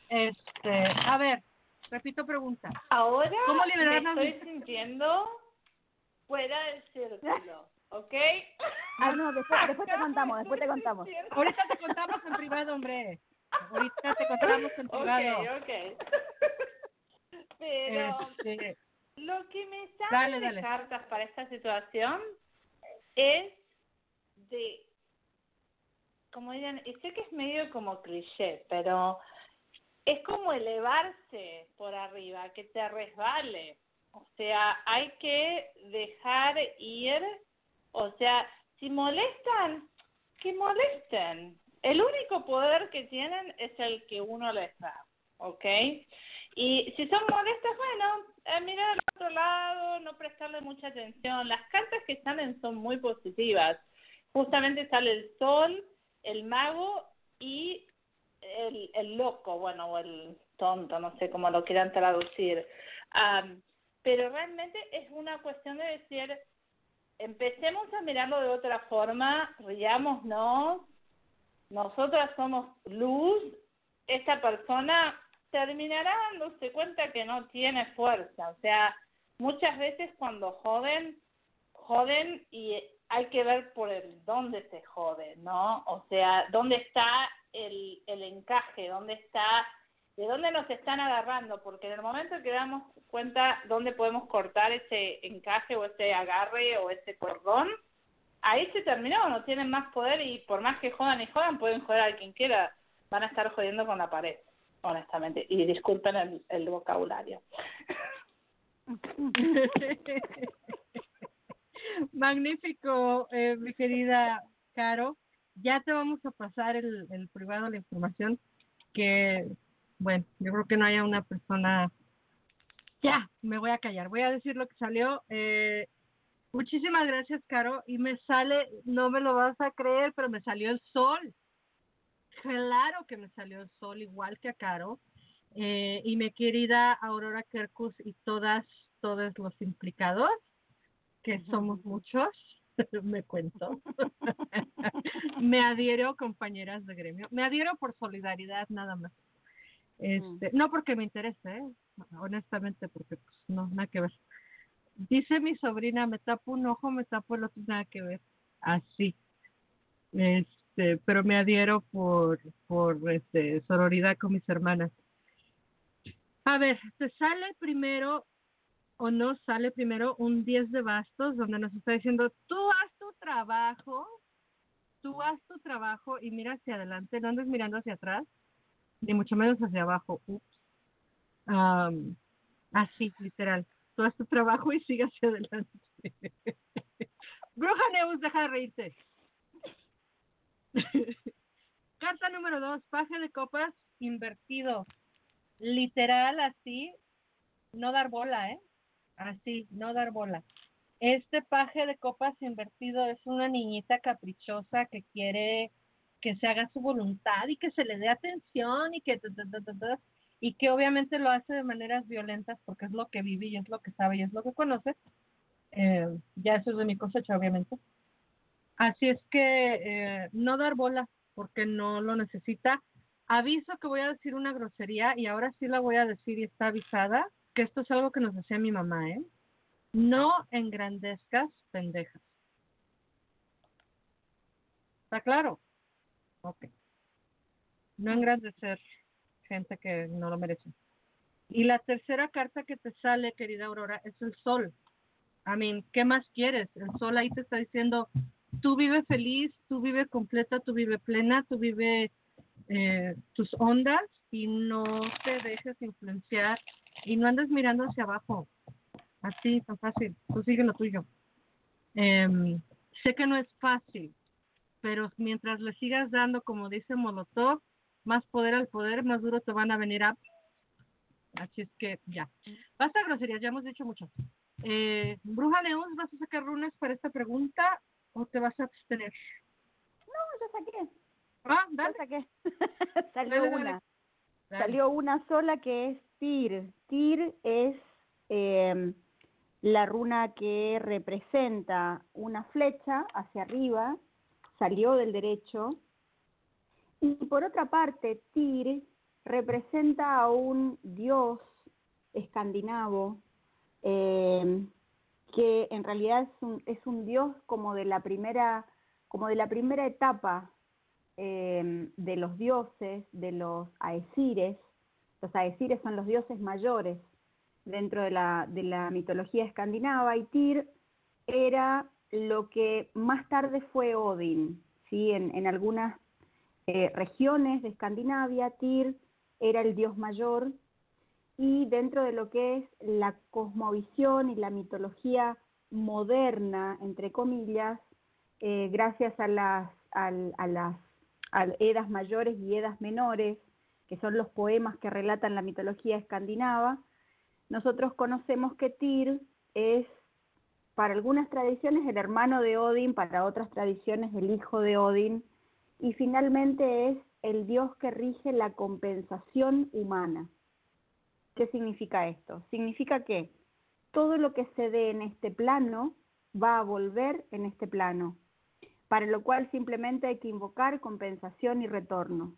Este, a ver, repito pregunta. Ahora ¿Cómo liberarnos me de- estoy sintiendo fuera del círculo, ¿ok? Ah, no, después, después te contamos, después te [laughs] contamos. Ahorita te contamos en privado, hombre. Ahorita te contamos en privado. Ok, ok. [laughs] Pero Este, lo que me sale Dale, de dale. cartas para esta situación es de como dirían, y sé que es medio como cliché, pero es como elevarse por arriba, que te resbale. O sea, hay que dejar ir, o sea, si molestan, que molesten. El único poder que tienen es el que uno les da, ¿ok? Y si son molestas, bueno, eh, mirar al otro lado, no prestarle mucha atención. Las cartas que salen son muy positivas. Justamente sale el sol, el mago y el, el loco, bueno, o el tonto, no sé cómo lo quieran traducir. Am, pero realmente es una cuestión de decir, empecemos a mirarlo de otra forma, riámonos, nosotras somos luz, esta persona terminará dándose cuenta que no tiene fuerza, o sea, muchas veces cuando joden, joden y hay que ver por el dónde se jode, ¿no? O sea, dónde está el, el encaje, dónde está, de dónde nos están agarrando, porque en el momento que damos cuenta dónde podemos cortar ese encaje o ese agarre o ese cordón, ahí se terminó, no tienen más poder y por más que jodan y jodan, pueden joder a quien quiera, van a estar jodiendo con la pared, honestamente. Y disculpen el, el vocabulario. [laughs] Magnífico, eh, mi querida Caro. Ya te vamos a pasar el, el privado la información que, bueno, yo creo que no haya una persona. Ya, me voy a callar. Voy a decir lo que salió. Eh, muchísimas gracias, Caro. Y me sale, no me lo vas a creer, pero me salió el sol. Claro que me salió el sol, igual que a Caro. Eh, y mi querida Aurora Kerkus y todas, todos los implicados, que somos muchos, [laughs] me cuento. [laughs] me adhiero, compañeras de gremio. Me adhiero por solidaridad, nada más. Este, No porque me interese, ¿eh? honestamente, porque pues, no, nada que ver. Dice mi sobrina, me tapo un ojo, me tapo el otro, nada que ver. Así. Este, pero me adhiero por, por este, sororidad con mis hermanas. A ver, te sale primero o no sale primero un 10 de bastos donde nos está diciendo, tú haz tu trabajo, tú haz tu trabajo y mira hacia adelante, no andes mirando hacia atrás, ni mucho menos hacia abajo. Ups. Am, así, literal. Tú haz tu trabajo y sigue hacia adelante. [laughs] Bruja Neus, deja de reírte. [laughs] Carta número dos, paje de copas invertido. Literal, así, no dar bola, ¿eh? Así, no dar bola. Este paje de copas invertido es una niñita caprichosa que quiere que se haga su voluntad y que se le dé atención y que y que obviamente lo hace de maneras violentas porque es lo que vive y es lo que sabe y es lo que conoce. Eh, ya eso es de mi cosecha, obviamente. Así es que eh, no dar bola porque no lo necesita. Aviso que voy a decir una grosería y ahora sí la voy a decir y está avisada, que esto es algo que nos decía mi mamá, ¿eh? No engrandezcas pendejas. ¿Está claro? Ok. No engrandecer gente que no lo merece. Y la tercera carta que te sale, querida Aurora, es el sol. I mean, ¿qué más quieres? El sol ahí te está diciendo, tú vive feliz, tú vive completa, tú vive plena, tú vive eh, tus ondas y no te dejes influenciar y no andes mirando hacia abajo. Así, tan fácil. Tú sigue lo tuyo. Em, sé que no es fácil, pero mientras le sigas dando, como dice Molotov, más poder al poder, más duro te van a venir a... Así es que ya. Basta groserías, ya hemos dicho mucho. Eh, Bruja Neus, ¿vas a sacar runas para esta pregunta o te vas a abstener? No, yo saqué. Ah, dale. saqué. [laughs] Salió Dale, una. Dale. Salió una sola que es Tir. Tir es eh, la runa que representa una flecha hacia arriba, salió del derecho. Y por otra parte, Tyr representa a un dios escandinavo eh, que en realidad es un, es un dios como de la primera, como de la primera etapa eh, de los dioses, de los aesires. Los aesires son los dioses mayores dentro de la, de la mitología escandinava y Tyr era lo que más tarde fue Odin, ¿sí? En, en algunas eh, regiones de Escandinavia, Tyr era el dios mayor y dentro de lo que es la cosmovisión y la mitología moderna, entre comillas, eh, gracias a las, al- a las a edas mayores y edas menores, que son los poemas que relatan la mitología escandinava, nosotros conocemos que Tyr es, para algunas tradiciones, el hermano de Odín, para otras tradiciones, el hijo de Odín, y finalmente es el dios que rige la compensación humana. ¿Qué significa esto? Significa que todo lo que se dé en este plano va a volver en este plano, para lo cual simplemente hay que invocar compensación y retorno.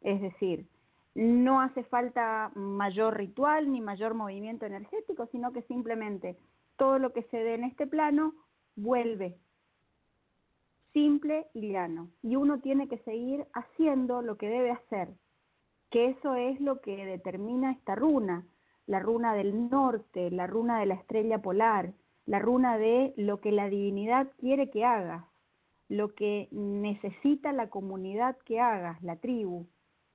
Es decir, no hace falta mayor ritual ni mayor movimiento energético, sino que simplemente todo lo que se dé en este plano vuelve simple y llano. Y uno tiene que seguir haciendo lo que debe hacer, que eso es lo que determina esta runa, la runa del norte, la runa de la estrella polar, la runa de lo que la divinidad quiere que hagas, lo que necesita la comunidad que hagas, la tribu.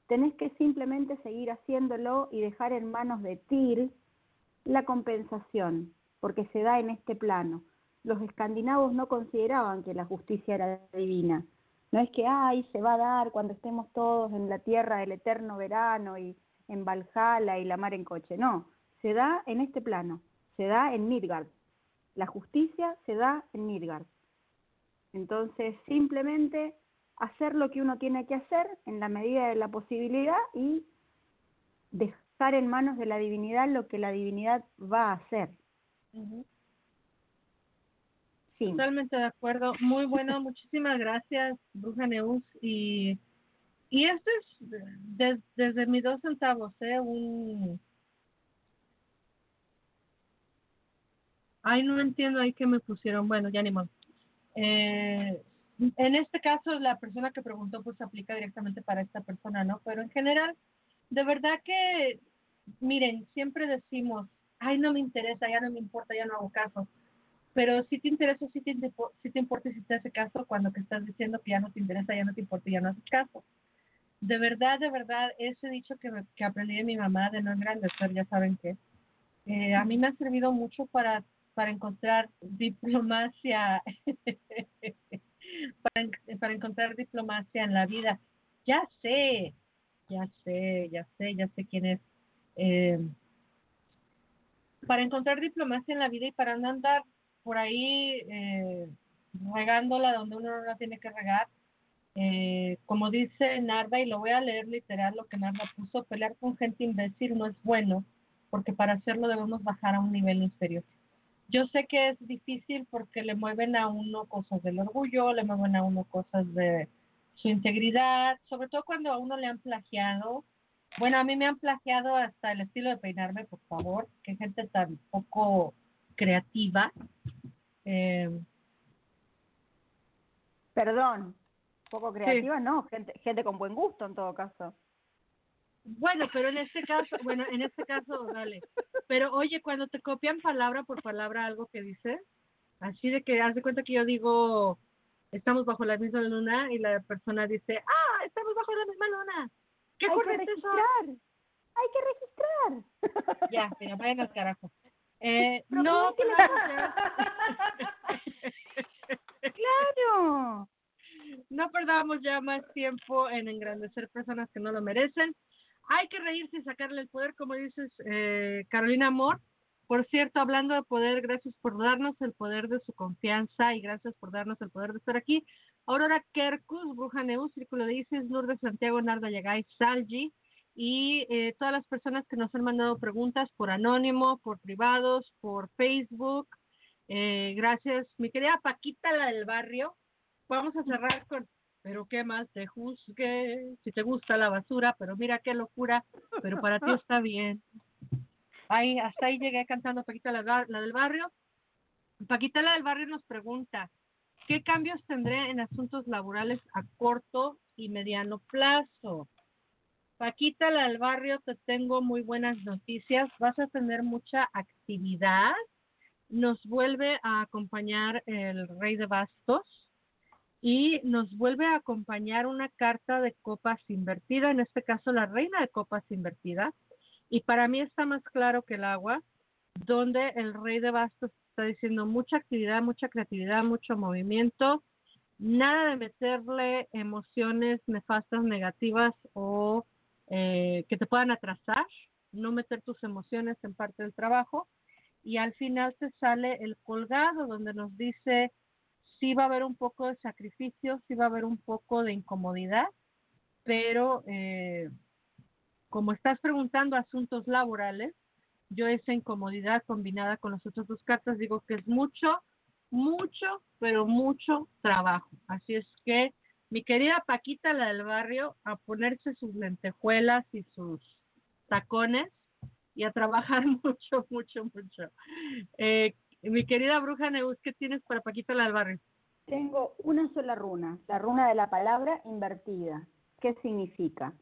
Tenés que simplemente seguir haciéndolo y dejar en manos de Tyr la compensación, porque se da en este plano. Los escandinavos no consideraban que la justicia era divina. No es que, ay, se va a dar cuando estemos todos en la tierra del eterno verano y en Valhalla y la mar en coche. No, se da en este plano, se da en Midgard. La justicia se da en Midgard. Entonces, simplemente hacer lo que uno tiene que hacer en la medida de la posibilidad y dejar en manos de la divinidad lo que la divinidad va a hacer. Sí. Totalmente de acuerdo. Muy bueno. [laughs] Muchísimas gracias, Bruja Neus. Y, y esto es des- desde mis dos centavos, ¿eh? Un... Ay, no entiendo ahí que me pusieron. Bueno, ya ni modo. Eh, en este caso, la persona que preguntó, pues aplica directamente para esta persona, ¿no? Pero en general, de verdad que, miren, siempre decimos, ay, no me interesa, ya no me importa, ya no hago caso pero si te interesa, si te, sí te importa si te hace caso cuando que estás diciendo que ya no te interesa, ya no te importa ya no haces caso. De verdad, de verdad, ese dicho que, que aprendí de mi mamá de no engrandecer, ya saben que eh, a mí me ha servido mucho para, para encontrar diplomacia, [laughs] para, para encontrar diplomacia en la vida. Ya sé, ya sé, ya sé, ya sé quién es. Eh, para encontrar diplomacia en la vida y para no andar por ahí eh, regándola donde uno no la tiene que regar. Eh, como dice Narda, y lo voy a leer literal lo que Narda puso, pelear con gente imbécil no es bueno, porque para hacerlo debemos bajar a un nivel inferior. Yo sé que es difícil porque le mueven a uno cosas del orgullo, le mueven a uno cosas de su integridad, sobre todo cuando a uno le han plagiado. Bueno, a mí me han plagiado hasta el estilo de peinarme, por favor, que gente tan poco creativa. Eh, Perdón, poco creativa, no, gente, gente con buen gusto en todo caso. bueno, pero en este caso, bueno, en este caso, dale. Pero oye, cuando te copian palabra por palabra algo que dice, así de que haz de cuenta que yo digo, estamos bajo la misma luna y la persona dice, ah, estamos bajo la misma luna. ¿Qué Hay que registrar, hay que registrar. Ya, mira, vayan al carajo. Eh, no, ¿cómo es que pero- Claro. no perdamos ya más tiempo en engrandecer personas que no lo merecen. Hay que reírse y sacarle el poder, como dices, eh, Carolina Amor. Por cierto, hablando de poder, gracias por darnos el poder de su confianza y gracias por darnos el poder de estar aquí. Aurora Kerkus, Bruja Neus, Círculo de Isis, Lourdes Santiago, Narda Yagay, Salji y eh, todas las personas que nos han mandado preguntas por anónimo, por privados, por Facebook. Eh, gracias, mi querida Paquita, la del barrio. Vamos a cerrar con, pero qué más te juzgue, si te gusta la basura, pero mira qué locura, pero para ti está bien. Ahí, hasta ahí llegué cantando Paquita la, la del barrio. Paquita la del barrio nos pregunta, ¿qué cambios tendré en asuntos laborales a corto y mediano plazo? Paquita del barrio, te tengo muy buenas noticias. Vas a tener mucha actividad. Nos vuelve a acompañar el rey de bastos y nos vuelve a acompañar una carta de copas invertida, en este caso la reina de copas invertida, y para mí está más claro que el agua, donde el rey de bastos está diciendo mucha actividad, mucha creatividad, mucho movimiento, nada de meterle emociones nefastas, negativas o eh, que te puedan atrasar, no meter tus emociones en parte del trabajo. Y al final te sale el colgado donde nos dice sí va a haber un poco de sacrificio, sí va a haber un poco de incomodidad, pero eh, como estás preguntando asuntos laborales, yo esa incomodidad combinada con las otras dos cartas digo que es mucho, mucho, pero mucho trabajo. Así es que mi querida Paquita, la del barrio, a ponerse sus lentejuelas y sus tacones y a trabajar [laughs] mucho, mucho, mucho. Eh, mi querida bruja Neus, ¿qué tienes para Paquita, la del barrio? Tengo una sola runa, la runa de la palabra invertida. ¿Qué significa?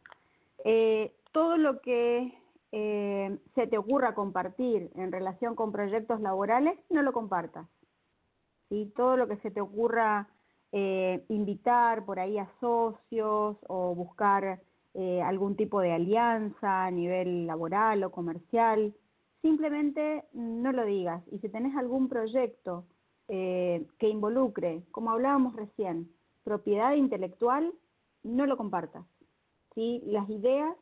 Eh, todo lo que eh, se te ocurra compartir en relación con proyectos laborales, no lo compartas. ¿sí? Todo lo que se te ocurra eh, invitar por ahí a socios o buscar eh, algún tipo de alianza a nivel laboral o comercial, simplemente no lo digas. Y si tenés algún proyecto eh, que involucre, como hablábamos recién, propiedad intelectual, no lo compartas. ¿sí? Las ideas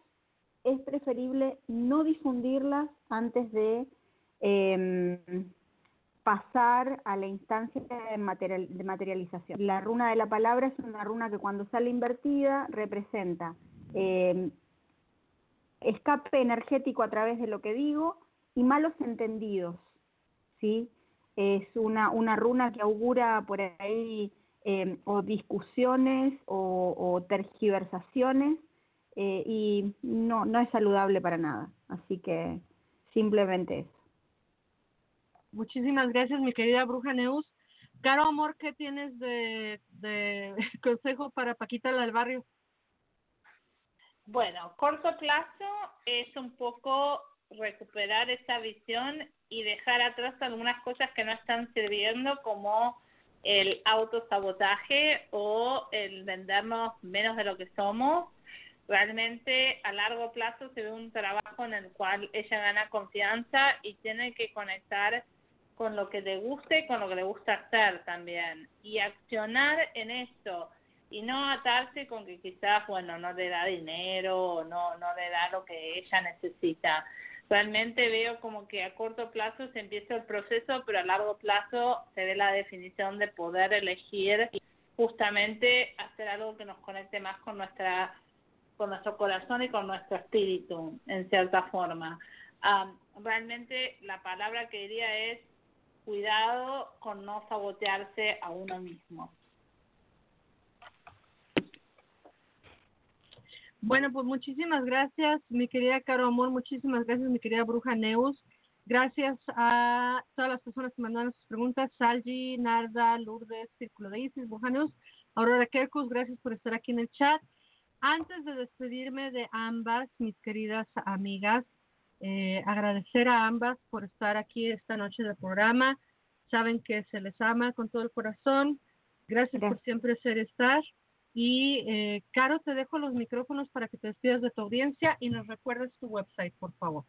es preferible no difundirlas antes de em, pasar a la instancia de, material, de materialización. La runa de la palabra es una runa que cuando sale invertida representa em, escape energético a través de lo que digo y malos entendidos, ¿sí? Es una, una runa que augura por ahí em, o discusiones o, o tergiversaciones eh, y no, no es saludable para nada. Así que simplemente eso. Muchísimas gracias, mi querida bruja Neus. Caro Amor, ¿qué tienes de, [laughs] consejo para Paquita del barrio? Bueno, corto plazo es un poco recuperar esa visión y dejar atrás algunas cosas que no están sirviendo como el autosabotaje o el vendernos menos de lo que somos realmente a largo plazo se ve un trabajo en el cual ella gana confianza y tiene que conectar con lo que le guste y con lo que le gusta hacer también y accionar en esto y no atarse con que quizás bueno no le da dinero o no no le da lo que ella necesita realmente veo como que a corto plazo se empieza el proceso pero a largo plazo se ve la definición de poder elegir justamente hacer algo que nos conecte más con nuestra con nuestro corazón y con nuestro espíritu, en cierta forma. Um, realmente la palabra que diría es cuidado con no sabotearse a uno mismo. Bueno, pues muchísimas gracias, mi querida Caro Amor, muchísimas gracias, mi querida Bruja Neus. Gracias a todas las personas que mandaron sus preguntas, Salgi, Narda, Lourdes, Círculo de Isis, Bruja Neus, Aurora Kerkus, gracias por estar aquí en el chat. Antes de despedirme de ambas, mis queridas amigas, eh, agradecer a ambas por estar aquí esta noche del programa. Saben que se les ama con todo el corazón. Gracias, por siempre ser estar. Y eh, Caro, te dejo los micrófonos para que te despidas de tu audiencia y nos recuerdes tu website, por favor.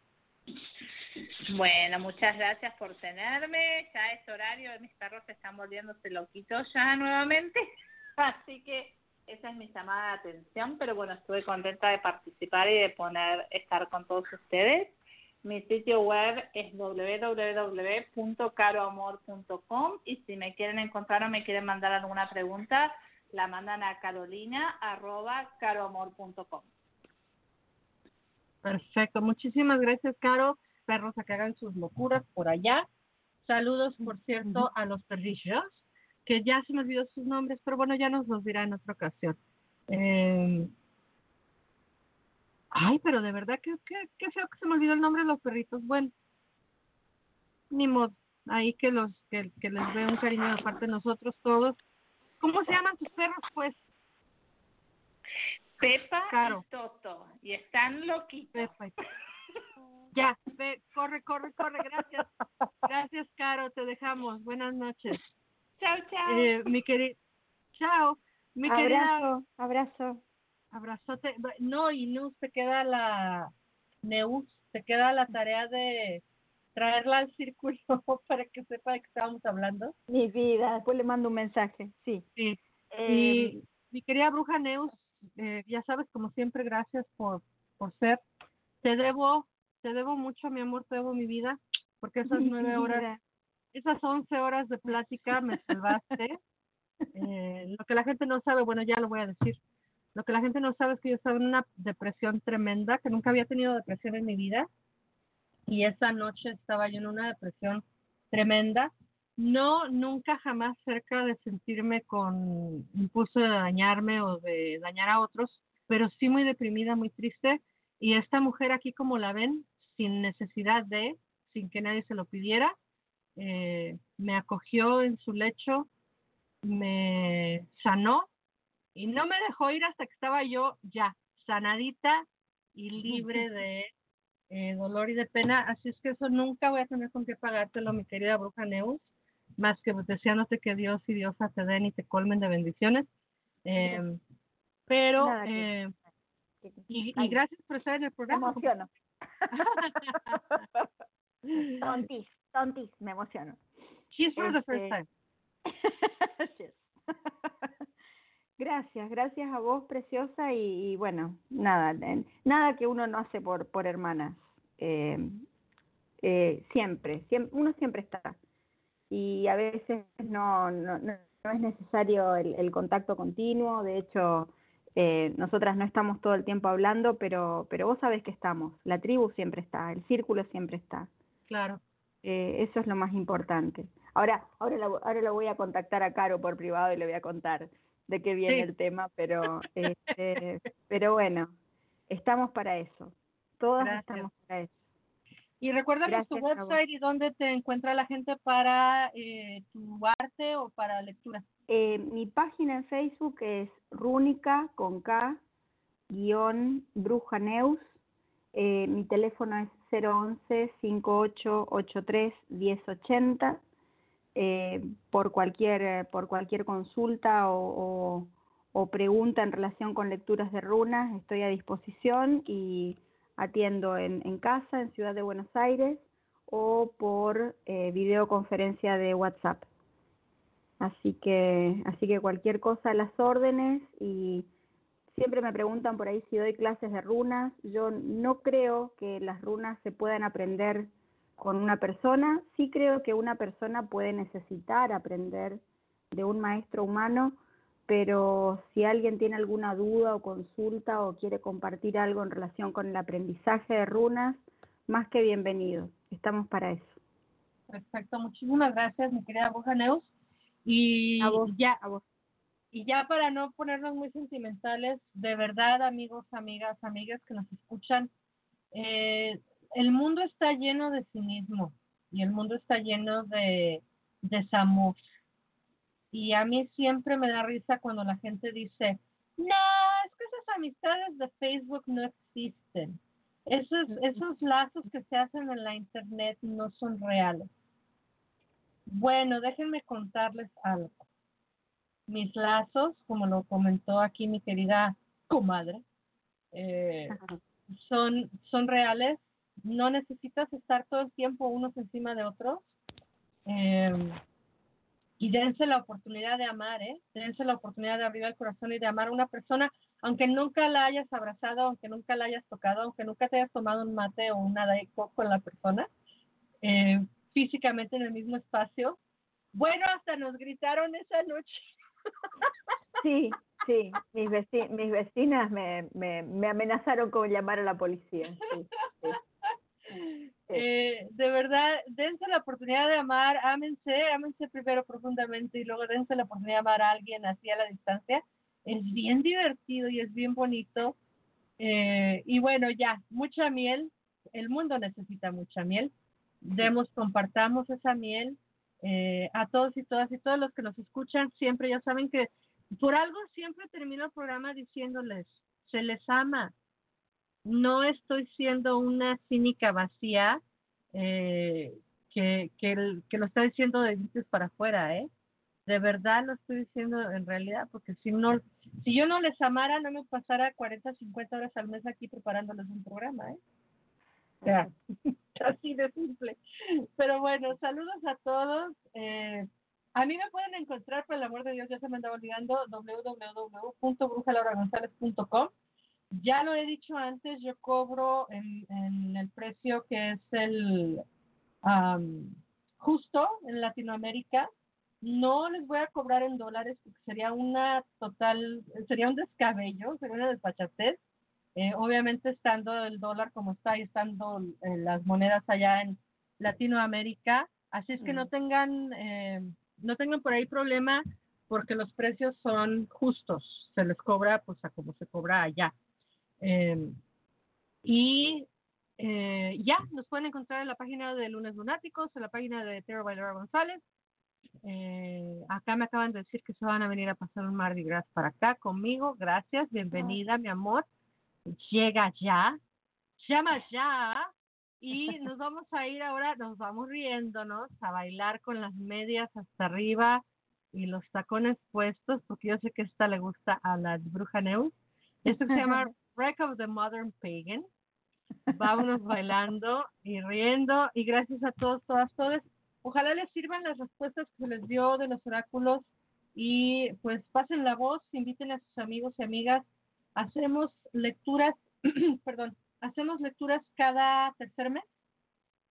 Bueno, muchas gracias por tenerme. Ya es horario, mis perros se están volviéndose loquitos ya nuevamente. [laughs] Así que esa es mi llamada de atención, pero bueno, estuve contenta de participar y de poner, estar con todos ustedes. Mi sitio web es www.caroamor.com y si me quieren encontrar o me quieren mandar alguna pregunta, la mandan a carolina.caroamor.com. Perfecto, muchísimas gracias, Caro. Perros a que hagan sus locuras por allá. Saludos, por cierto, a los perrillos que ya se me olvidó sus nombres, pero bueno, ya nos los dirá en otra ocasión. Eh, ay, pero de verdad que, que, feo que se me olvidó el nombre de los perritos. Bueno, ni modo, ahí que los que, que les veo un cariño de parte de nosotros todos. ¿Cómo se llaman tus perros, pues? Pepa y Toto, y están loquitos. Pepa y... Ya, ve, corre, corre, corre, gracias. Gracias, Caro, te dejamos. Buenas noches. Chao, chao. Eh, mi querida. Chao. Mi querida Abrazo, abrazo. Abrazote. No, y Neus, te queda la Neus, te queda la tarea de traerla al círculo [laughs] para que sepa de qué estábamos hablando. Mi vida, después le mando un mensaje, sí. Sí. Eh, Y mi querida bruja Neus, eh, ya sabes, como siempre, gracias por, por ser. Te debo, te debo mucho, mi amor, te debo mi vida, porque esas [laughs] nueve horas, esas once horas de plática me salvaste. [laughs] Eh, lo que la gente no sabe, bueno, ya lo voy a decir. Lo que la gente no sabe es que yo estaba en una depresión tremenda, que nunca había tenido depresión en mi vida. Y esa noche estaba yo en una depresión tremenda. No, nunca jamás cerca de sentirme con impulso de dañarme o de dañar a otros, pero sí muy deprimida, muy triste. Y esta mujer aquí, como la ven, sin necesidad de, sin que nadie se lo pidiera, eh, me acogió en su lecho, me sanó y no me dejó ir hasta que estaba yo ya sanadita y libre de eh, dolor y de pena. Así es que eso nunca voy a tener con qué pagártelo, mi querida bruja Neus, más que deseándote que Dios y Diosa te den y te colmen de bendiciones. Eh, pero, eh, y, y gracias por estar en el Me programa. emociono. [laughs] tontis, tontis, me emociono. She's for the first Este, time. [laughs] [laughs] Gracias, gracias a vos, preciosa, y, y bueno, nada, nada que uno no hace por, por hermanas. Eh, eh, siempre, siempre, uno siempre está. Y a veces no, no, no, no es necesario el, el contacto continuo, de hecho, eh, nosotras no estamos todo el tiempo hablando, pero, pero vos sabés que estamos, la tribu siempre está, el círculo siempre está. Claro. Eh, eso es lo más importante. Ahora, ahora, la, ahora lo voy a contactar a Caro por privado y le voy a contar de qué viene Sí. el tema, pero, [laughs] este, pero bueno, estamos para eso. Todas Gracias. estamos para eso. Y recuérdanos tu website y dónde te encuentra la gente para eh, tu arte o para lectura. Eh, mi página en Facebook es Rúnica con K guion Bruja Neus. Eh, mi teléfono es 011 5883 1080. Eh, por cualquier eh, por cualquier consulta o, o, pregunta en relación con lecturas de runas estoy a disposición y atiendo en, en casa en Ciudad de Buenos Aires o por eh, videoconferencia de WhatsApp. Así que, así que cualquier cosa a las órdenes y siempre me preguntan por ahí si doy clases de runas. Yo no creo que las runas se puedan aprender con una persona. Sí creo que una persona puede necesitar aprender de un maestro humano, pero si alguien tiene alguna duda o consulta o quiere compartir algo en relación con el aprendizaje de runas, más que bienvenido. Estamos para eso. Perfecto, muchísimas gracias, mi querida Bruja Neus. Y A vos, ya, a vos. y ya para no ponernos muy sentimentales, de verdad, amigos, amigas, amigas que nos escuchan, eh, el mundo está lleno de cinismo y el mundo está lleno de desamor. Y a mí siempre me da risa cuando la gente dice, no, es que esas amistades de Facebook no existen. Esos, esos lazos que se hacen en la internet no son reales. Bueno, déjenme contarles algo. Mis lazos, como lo comentó aquí mi querida comadre, eh, son, son reales. No necesitas estar todo el tiempo unos encima de otros. Eh, y dense la oportunidad de amar, ¿eh? Dense la oportunidad de abrir el corazón y de amar a una persona, aunque nunca la hayas abrazado, aunque nunca la hayas tocado, aunque nunca te hayas tomado un mate o una daico con la persona, eh, físicamente en el mismo espacio. Bueno, hasta nos gritaron esa noche. [laughs] Sí, sí, mis, veci- mis vecinas me, me, me amenazaron con llamar a la policía. sí. Eh, de verdad, dense la oportunidad de amar, ámense, ámense primero profundamente y luego dense la oportunidad de amar a alguien así a la distancia. Es bien divertido y es bien bonito. Eh, y bueno, ya, mucha miel. El mundo necesita mucha miel. Demos, compartamos esa miel eh, a todos y todas y todos los que nos escuchan. Siempre ya saben que por algo siempre termino el programa diciéndoles, se les ama, no estoy siendo una cínica vacía eh, que, que, lo está diciendo de dientes para afuera, ¿eh? De verdad lo estoy diciendo en realidad, porque si no, si yo no les amara, no me pasara 40, 50 horas al mes aquí preparándoles un programa, ¿eh? O [laughs] así de simple. Pero bueno, saludos a todos. Eh, a mí me pueden encontrar, por el amor de Dios, ya se me andaba olvidando, www.brujalauragonzalez.com. Ya lo he dicho antes, yo cobro en, en el precio que es el am, justo en Latinoamérica. No les voy a cobrar en dólares porque sería una total, sería un descabello, sería una desfachatez. Eh, obviamente estando el dólar como está y estando eh, las monedas allá en Latinoamérica, así es que no tengan eh, no tengan por ahí problema porque los precios son justos, se les cobra pues a como se cobra allá. Eh, y eh, ya, nos pueden encontrar en la página de Lunes Lunáticos, en la página de Tero Bailara González. Eh, acá me acaban de decir que se van a venir a pasar un Mardi Gras para acá conmigo. Gracias, bienvenida, mi amor. Llega ya, llama ya. Y [laughs] nos vamos a ir ahora, nos vamos riéndonos a bailar con las medias hasta arriba y los tacones puestos, porque yo sé que esta le gusta a la bruja Neus. Esto se llama [laughs] Wreck of the Modern Pagan. Vámonos bailando y riendo. Y gracias a todos, todas, todos. Ojalá les sirvan las respuestas que se les dio de los oráculos y pues pasen la voz, inviten a sus amigos y amigas. Hacemos lecturas, [clears throat] perdón, hacemos lecturas cada tercer mes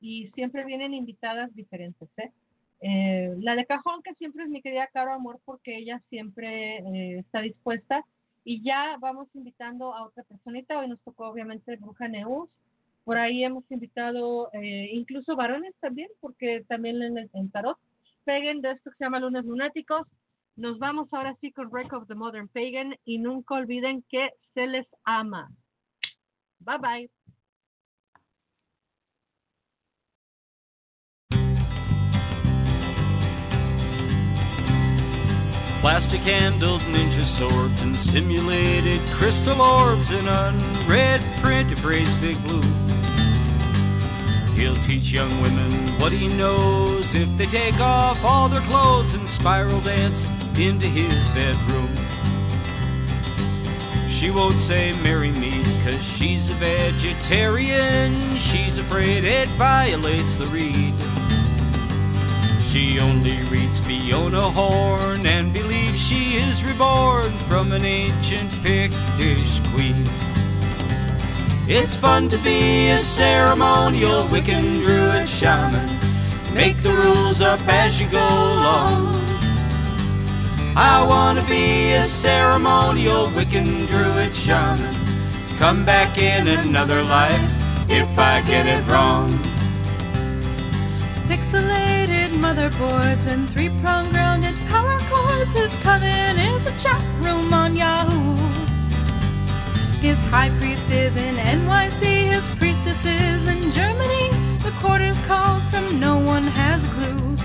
y siempre vienen invitadas diferentes. ¿eh? Eh, la de cajón, que siempre es mi querida Caro Amor, porque ella siempre eh, está dispuesta. Y ya vamos invitando a otra personita. Hoy nos tocó, obviamente, Bruja Neus. Por ahí hemos invitado eh, incluso varones también, porque también en el en Tarot peguen de esto que se llama Lunes Lunáticos. Nos vamos ahora sí con Wreck of the Modern Pagan y nunca olviden que se les ama. Bye bye. Plastic handled ninja swords and simulated crystal orbs in unread print of erased big blue. He'll teach young women what he knows if they take off all their clothes and spiral dance into his bedroom. She won't say marry me cause she's a vegetarian. She's afraid it violates the reed. She only reads Fiona Horn and believes she is reborn from an ancient Pictish queen. It's fun to be a ceremonial Wiccan druid shaman. Make the rules up as you go along. I wanna be a ceremonial Wiccan druid shaman. Come back in another life if I get it wrong. Motherboards and three-prong grounded power cords. His coven is a chat room on Yahoo. His high priest is in NYC. His priestess is in Germany. The quarters calls from no one has a clue.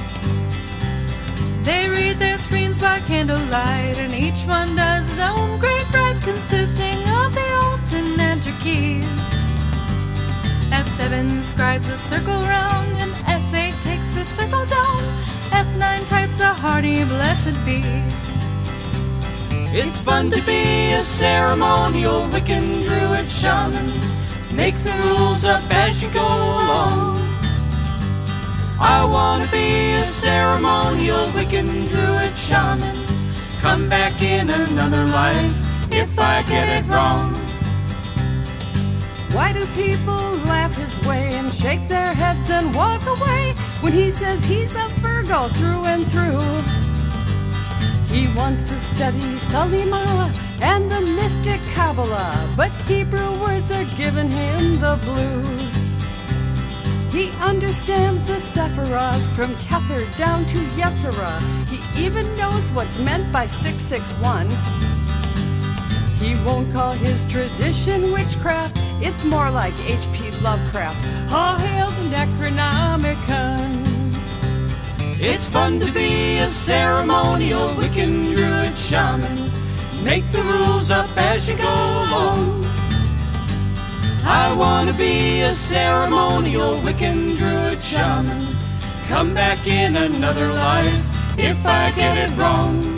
They read their screens by candlelight, and each one does his own great rite consisting of the alt alternate keys. F7 scribes a circle round, and down. F9 types a hearty blessed be. It's fun to be a ceremonial Wiccan druid shaman. Make the rules up as you go along. I wanna be a ceremonial Wiccan druid shaman. Come back in another life if I get it wrong. Why do people laugh his way and shake their heads and walk away when he says he's a Virgo through and through? He wants to study Salima and the mystic Kabbalah, but Hebrew words are giving him the blues. He understands the Sephiroth from Kether down to Yetzirah. He even knows what's meant by 661. He won't call his tradition witchcraft. It's more like H.P. Lovecraft. All hail the Necronomicon. It's fun to be a ceremonial Wiccan druid shaman. Make the rules up as you go along. I wanna be a ceremonial Wiccan druid shaman. Come back in another life if I get it wrong.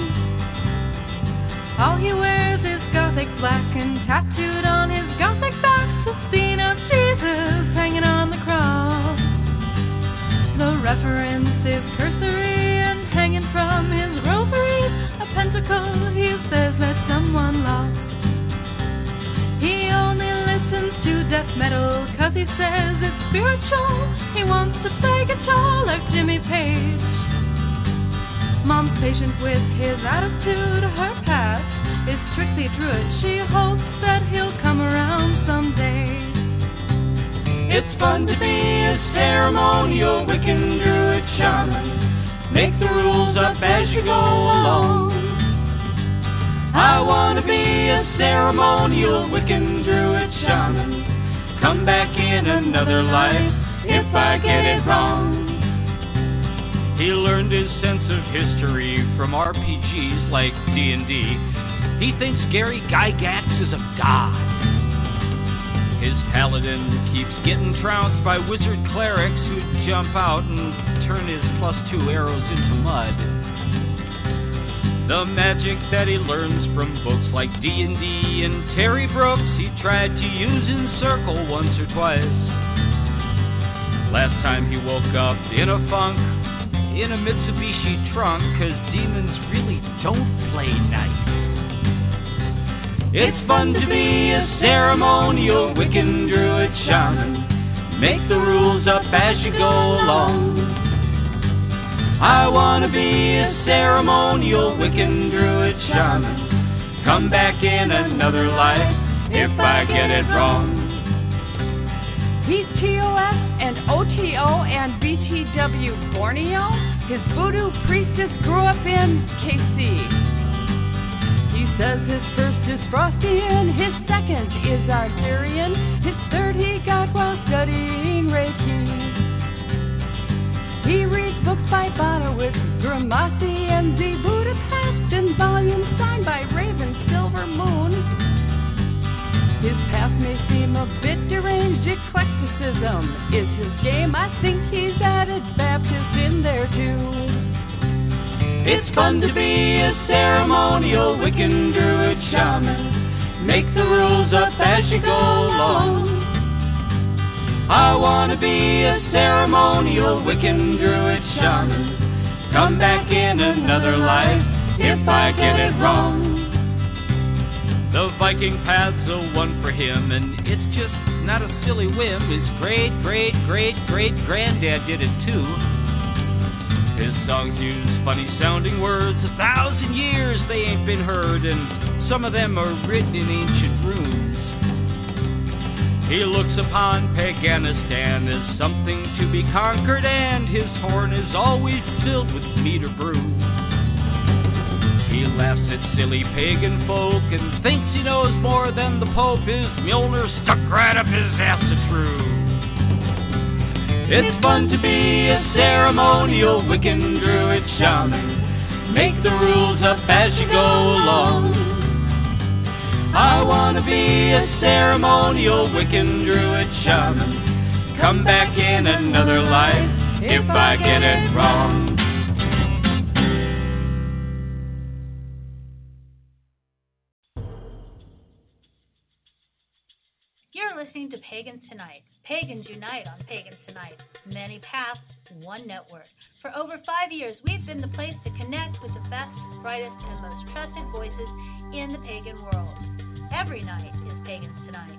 All he wears is gothic black and tattooed on his gothic back the scene of Jesus hanging on the cross. The reference is cursory and hanging from his rosary, a pentacle he says that someone lost. He only listens to death metal cause he says it's spiritual. He wants to play guitar like Jimmy Page. Mom's patient with his attitude. Her past is strictly Druid. She hopes that he'll come around someday. It's fun to be a ceremonial Wiccan Druid shaman. Make the rules up as you go along. I wanna be a ceremonial Wiccan Druid shaman. Come back in another life if I get it wrong. He learned his sense of history from RPGs like D&D. He thinks Gary Gygax is a god. His paladin keeps getting trounced by wizard clerics who jump out and turn his plus two arrows into mud. The magic that he learns from books like D&D and Terry Brooks he tried to use in Circle once or twice. Last time he woke up in a funk in a Mitsubishi trunk cause demons really don't play nice. It's fun to be a ceremonial Wiccan Druid shaman. Make the rules up as you go along. I wanna be a ceremonial Wiccan Druid shaman. Come back in another life if I get it wrong. He's TOS and OTO and BTW Borneo. His voodoo priestess grew up in KC. He says his first is Frostian, his second is Arthurian, his third he got while studying Reiki. He reads books by Bonowitz, Gramasi, and the Budapest, and volumes signed by Raven Silver Moon. His past may seem a bit deranged. Eclecticism is his game. I think he's added Baptist in there too. It's fun to be a ceremonial Wiccan Druid shaman. Make the rules up as you go along. I wanna be a ceremonial Wiccan Druid shaman. Come back in another life if I get it wrong. The Viking path's a one for him, and it's just not a silly whim. His great, great, great, great granddad did it too. His songs use funny sounding words. A thousand years they ain't been heard, and some of them are written in ancient runes. He looks upon Paganistan as something to be conquered, and his horn is always filled with meter brew. Laughs at silly pagan folk and thinks he knows more than the Pope. His Mjolnir stuck right up his ass to true. It's fun to be a ceremonial Wiccan Druid shaman. Make the rules up as you go along. I wanna be a ceremonial Wiccan Druid shaman. Come back in another life if I get it wrong. Listening to Pagans Tonight. Pagans unite on Pagans Tonight. Many paths, one network. For over five years, we've been the place to connect with the best, brightest, and most trusted voices in the pagan world. Every night is Pagans Tonight.